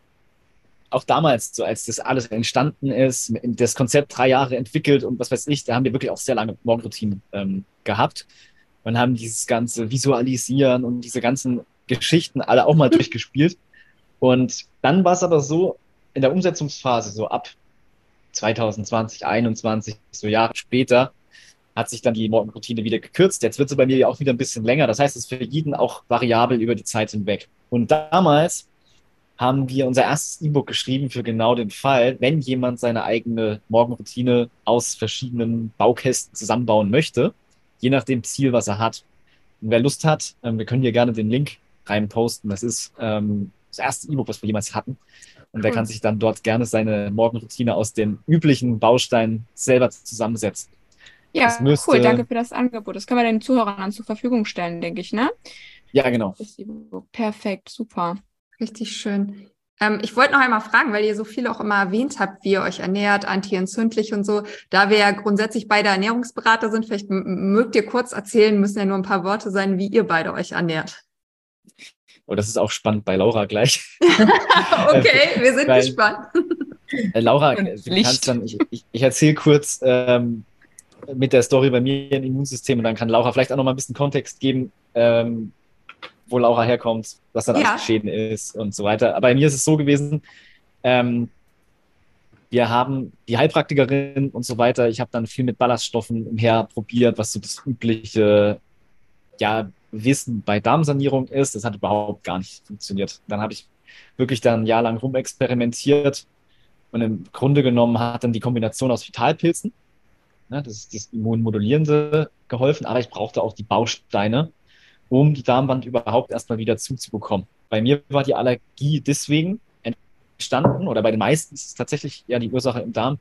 auch damals, so als das alles entstanden ist, das Konzept drei Jahre entwickelt und was weiß ich, da haben wir wirklich auch sehr lange Morgenroutinen ähm, gehabt und haben dieses ganze Visualisieren und diese ganzen Geschichten alle auch mal durchgespielt. Und dann war es aber so, in der Umsetzungsphase, so ab 2020, 2021, so Jahre später, hat sich dann die Morgenroutine wieder gekürzt. Jetzt wird sie bei mir ja auch wieder ein bisschen länger. Das heißt, es ist für jeden auch variabel über die Zeit hinweg. Und damals haben wir unser erstes E-Book geschrieben für genau den Fall, wenn jemand seine eigene Morgenroutine aus verschiedenen Baukästen zusammenbauen möchte, je nach dem Ziel, was er hat. Und wer Lust hat, ähm, wir können hier gerne den Link rein posten. Das ist ähm, das erste E-Book, was wir jemals hatten. Und der kann sich dann dort gerne seine Morgenroutine aus den üblichen Bausteinen selber zusammensetzen. Ja, müsste, cool, danke für das Angebot. Das können wir den Zuhörern dann zur Verfügung stellen, denke ich, ne? Ja, genau. Perfekt, super. Richtig schön. Ähm, ich wollte noch einmal fragen, weil ihr so viel auch immer erwähnt habt, wie ihr euch ernährt, antientzündlich und so. Da wir ja grundsätzlich beide Ernährungsberater sind, vielleicht mögt ihr kurz erzählen, müssen ja nur ein paar Worte sein, wie ihr beide euch ernährt. Oh, das ist auch spannend bei Laura gleich. [laughs] okay, wir sind Weil, gespannt. Äh, Laura, du kannst dann, ich, ich, ich erzähle kurz ähm, mit der Story bei mir im Immunsystem und dann kann Laura vielleicht auch noch mal ein bisschen Kontext geben, ähm, wo Laura herkommt, was dann ja. alles geschehen ist und so weiter. Aber bei mir ist es so gewesen, ähm, wir haben die Heilpraktikerin und so weiter. Ich habe dann viel mit Ballaststoffen umher probiert, was so das übliche ja, Wissen bei Darmsanierung ist. Das hat überhaupt gar nicht funktioniert. Dann habe ich wirklich dann ein Jahr lang rumexperimentiert und im Grunde genommen hat dann die Kombination aus Vitalpilzen, ne, das ist das Immunmodulierende, geholfen, aber ich brauchte auch die Bausteine, um die Darmwand überhaupt erstmal wieder zuzubekommen. Bei mir war die Allergie deswegen entstanden, oder bei den meisten ist es tatsächlich ja die Ursache im Darm,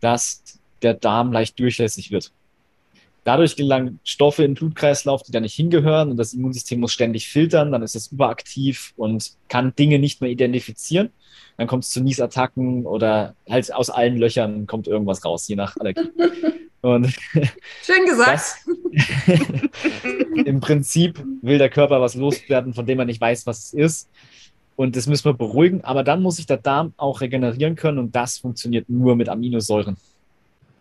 dass der Darm leicht durchlässig wird. Dadurch gelangen Stoffe in den Blutkreislauf, die da nicht hingehören und das Immunsystem muss ständig filtern, dann ist es überaktiv und kann Dinge nicht mehr identifizieren. Dann kommt es zu Niesattacken oder halt aus allen Löchern kommt irgendwas raus, je nach Allergie. [laughs] Und Schön gesagt. Das, [laughs] Im Prinzip will der Körper was loswerden, von dem man nicht weiß, was es ist. Und das müssen wir beruhigen. Aber dann muss sich der Darm auch regenerieren können und das funktioniert nur mit Aminosäuren.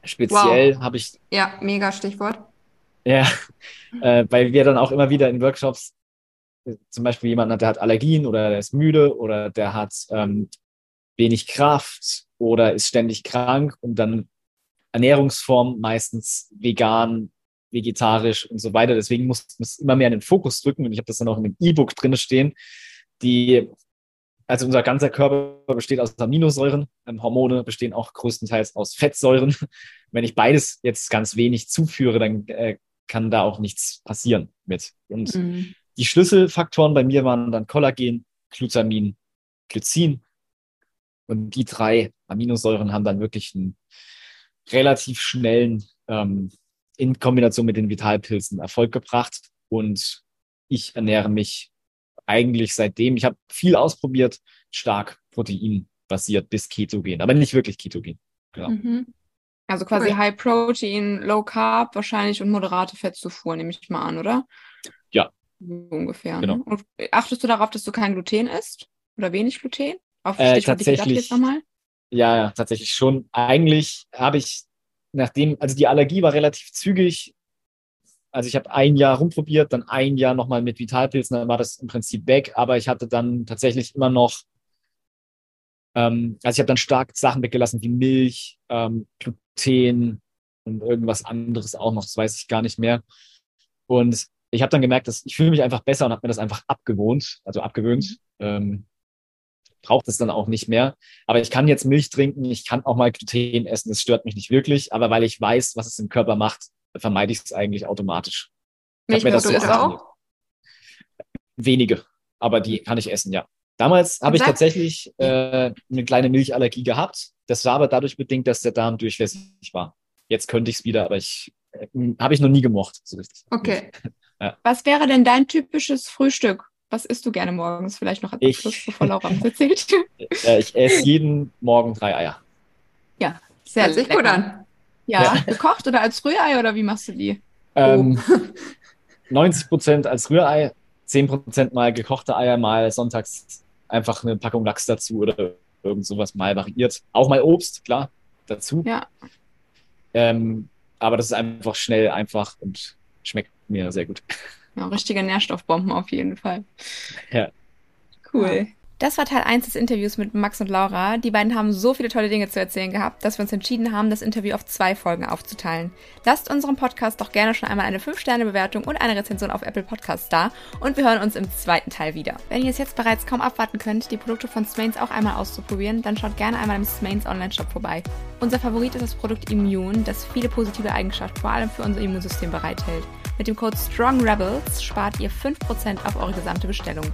Speziell wow. habe ich. Ja, mega Stichwort. Ja, [laughs] äh, weil wir dann auch immer wieder in Workshops äh, zum Beispiel jemanden hat, der hat Allergien oder der ist müde oder der hat ähm, wenig Kraft oder ist ständig krank und dann Ernährungsform meistens vegan, vegetarisch und so weiter. Deswegen muss man es immer mehr in den Fokus drücken und ich habe das dann auch in dem E-Book drin stehen, die also unser ganzer Körper besteht aus Aminosäuren. Ähm, Hormone bestehen auch größtenteils aus Fettsäuren. [laughs] Wenn ich beides jetzt ganz wenig zuführe, dann äh, kann da auch nichts passieren mit. Und mhm. die Schlüsselfaktoren bei mir waren dann Kollagen, Glutamin, Glycin. Und die drei Aminosäuren haben dann wirklich einen relativ schnellen, ähm, in Kombination mit den Vitalpilzen Erfolg gebracht. Und ich ernähre mich eigentlich seitdem, ich habe viel ausprobiert, stark proteinbasiert bis ketogen, aber nicht wirklich ketogen. Genau. Mhm. Also quasi cool. High Protein, Low Carb wahrscheinlich und moderate Fettzufuhr, nehme ich mal an, oder? Ja. ungefähr. Genau. Ne? Und achtest du darauf, dass du kein Gluten isst? Oder wenig Gluten? Auf äh, tatsächlich, Ja, ja, tatsächlich schon. Eigentlich habe ich, nachdem, also die Allergie war relativ zügig, also ich habe ein Jahr rumprobiert, dann ein Jahr nochmal mit Vitalpilzen, dann war das im Prinzip weg, aber ich hatte dann tatsächlich immer noch, ähm, also ich habe dann stark Sachen weggelassen wie Milch, ähm, Gluten und irgendwas anderes auch noch, das weiß ich gar nicht mehr. Und ich habe dann gemerkt, dass ich fühle mich einfach besser und habe mir das einfach abgewohnt, also abgewöhnt. Ähm, braucht es dann auch nicht mehr. Aber ich kann jetzt Milch trinken, ich kann auch mal Gluten essen, das stört mich nicht wirklich. Aber weil ich weiß, was es im Körper macht, vermeide ich es eigentlich automatisch. Milchprodukte auch? Wenige, aber die kann ich essen, ja. Damals habe ich tatsächlich äh, eine kleine Milchallergie gehabt. Das war aber dadurch bedingt, dass der Darm durchlässig war. Jetzt könnte ich es wieder, aber ich äh, habe ich noch nie gemocht. So richtig. Okay. [laughs] Ja. Was wäre denn dein typisches Frühstück? Was isst du gerne morgens? Vielleicht noch als Schluss, bevor Laura uns [laughs] erzählt. äh, ich esse jeden Morgen drei Eier. Ja, sehr Hört sich gut an. Ja, ja. [laughs] gekocht oder als Rührei oder wie machst du die? Ähm, [laughs] 90 Prozent als Rührei, 10% mal gekochte Eier, mal sonntags einfach eine Packung Lachs dazu oder irgend sowas mal variiert. Auch mal Obst, klar, dazu. Ja. Ähm, aber das ist einfach schnell, einfach und schmeckt mir sehr gut. Ja, richtige Nährstoffbomben auf jeden Fall. Ja. Cool. Das war Teil 1 des Interviews mit Max und Laura. Die beiden haben so viele tolle Dinge zu erzählen gehabt, dass wir uns entschieden haben, das Interview auf zwei Folgen aufzuteilen. Lasst unserem Podcast doch gerne schon einmal eine 5-Sterne-Bewertung und eine Rezension auf Apple Podcasts da und wir hören uns im zweiten Teil wieder. Wenn ihr es jetzt bereits kaum abwarten könnt, die Produkte von Smains auch einmal auszuprobieren, dann schaut gerne einmal im Smains Online-Shop vorbei. Unser Favorit ist das Produkt Immune, das viele positive Eigenschaften vor allem für unser Immunsystem bereithält. Mit dem Code STRONGREBELS spart ihr 5% auf eure gesamte Bestellung.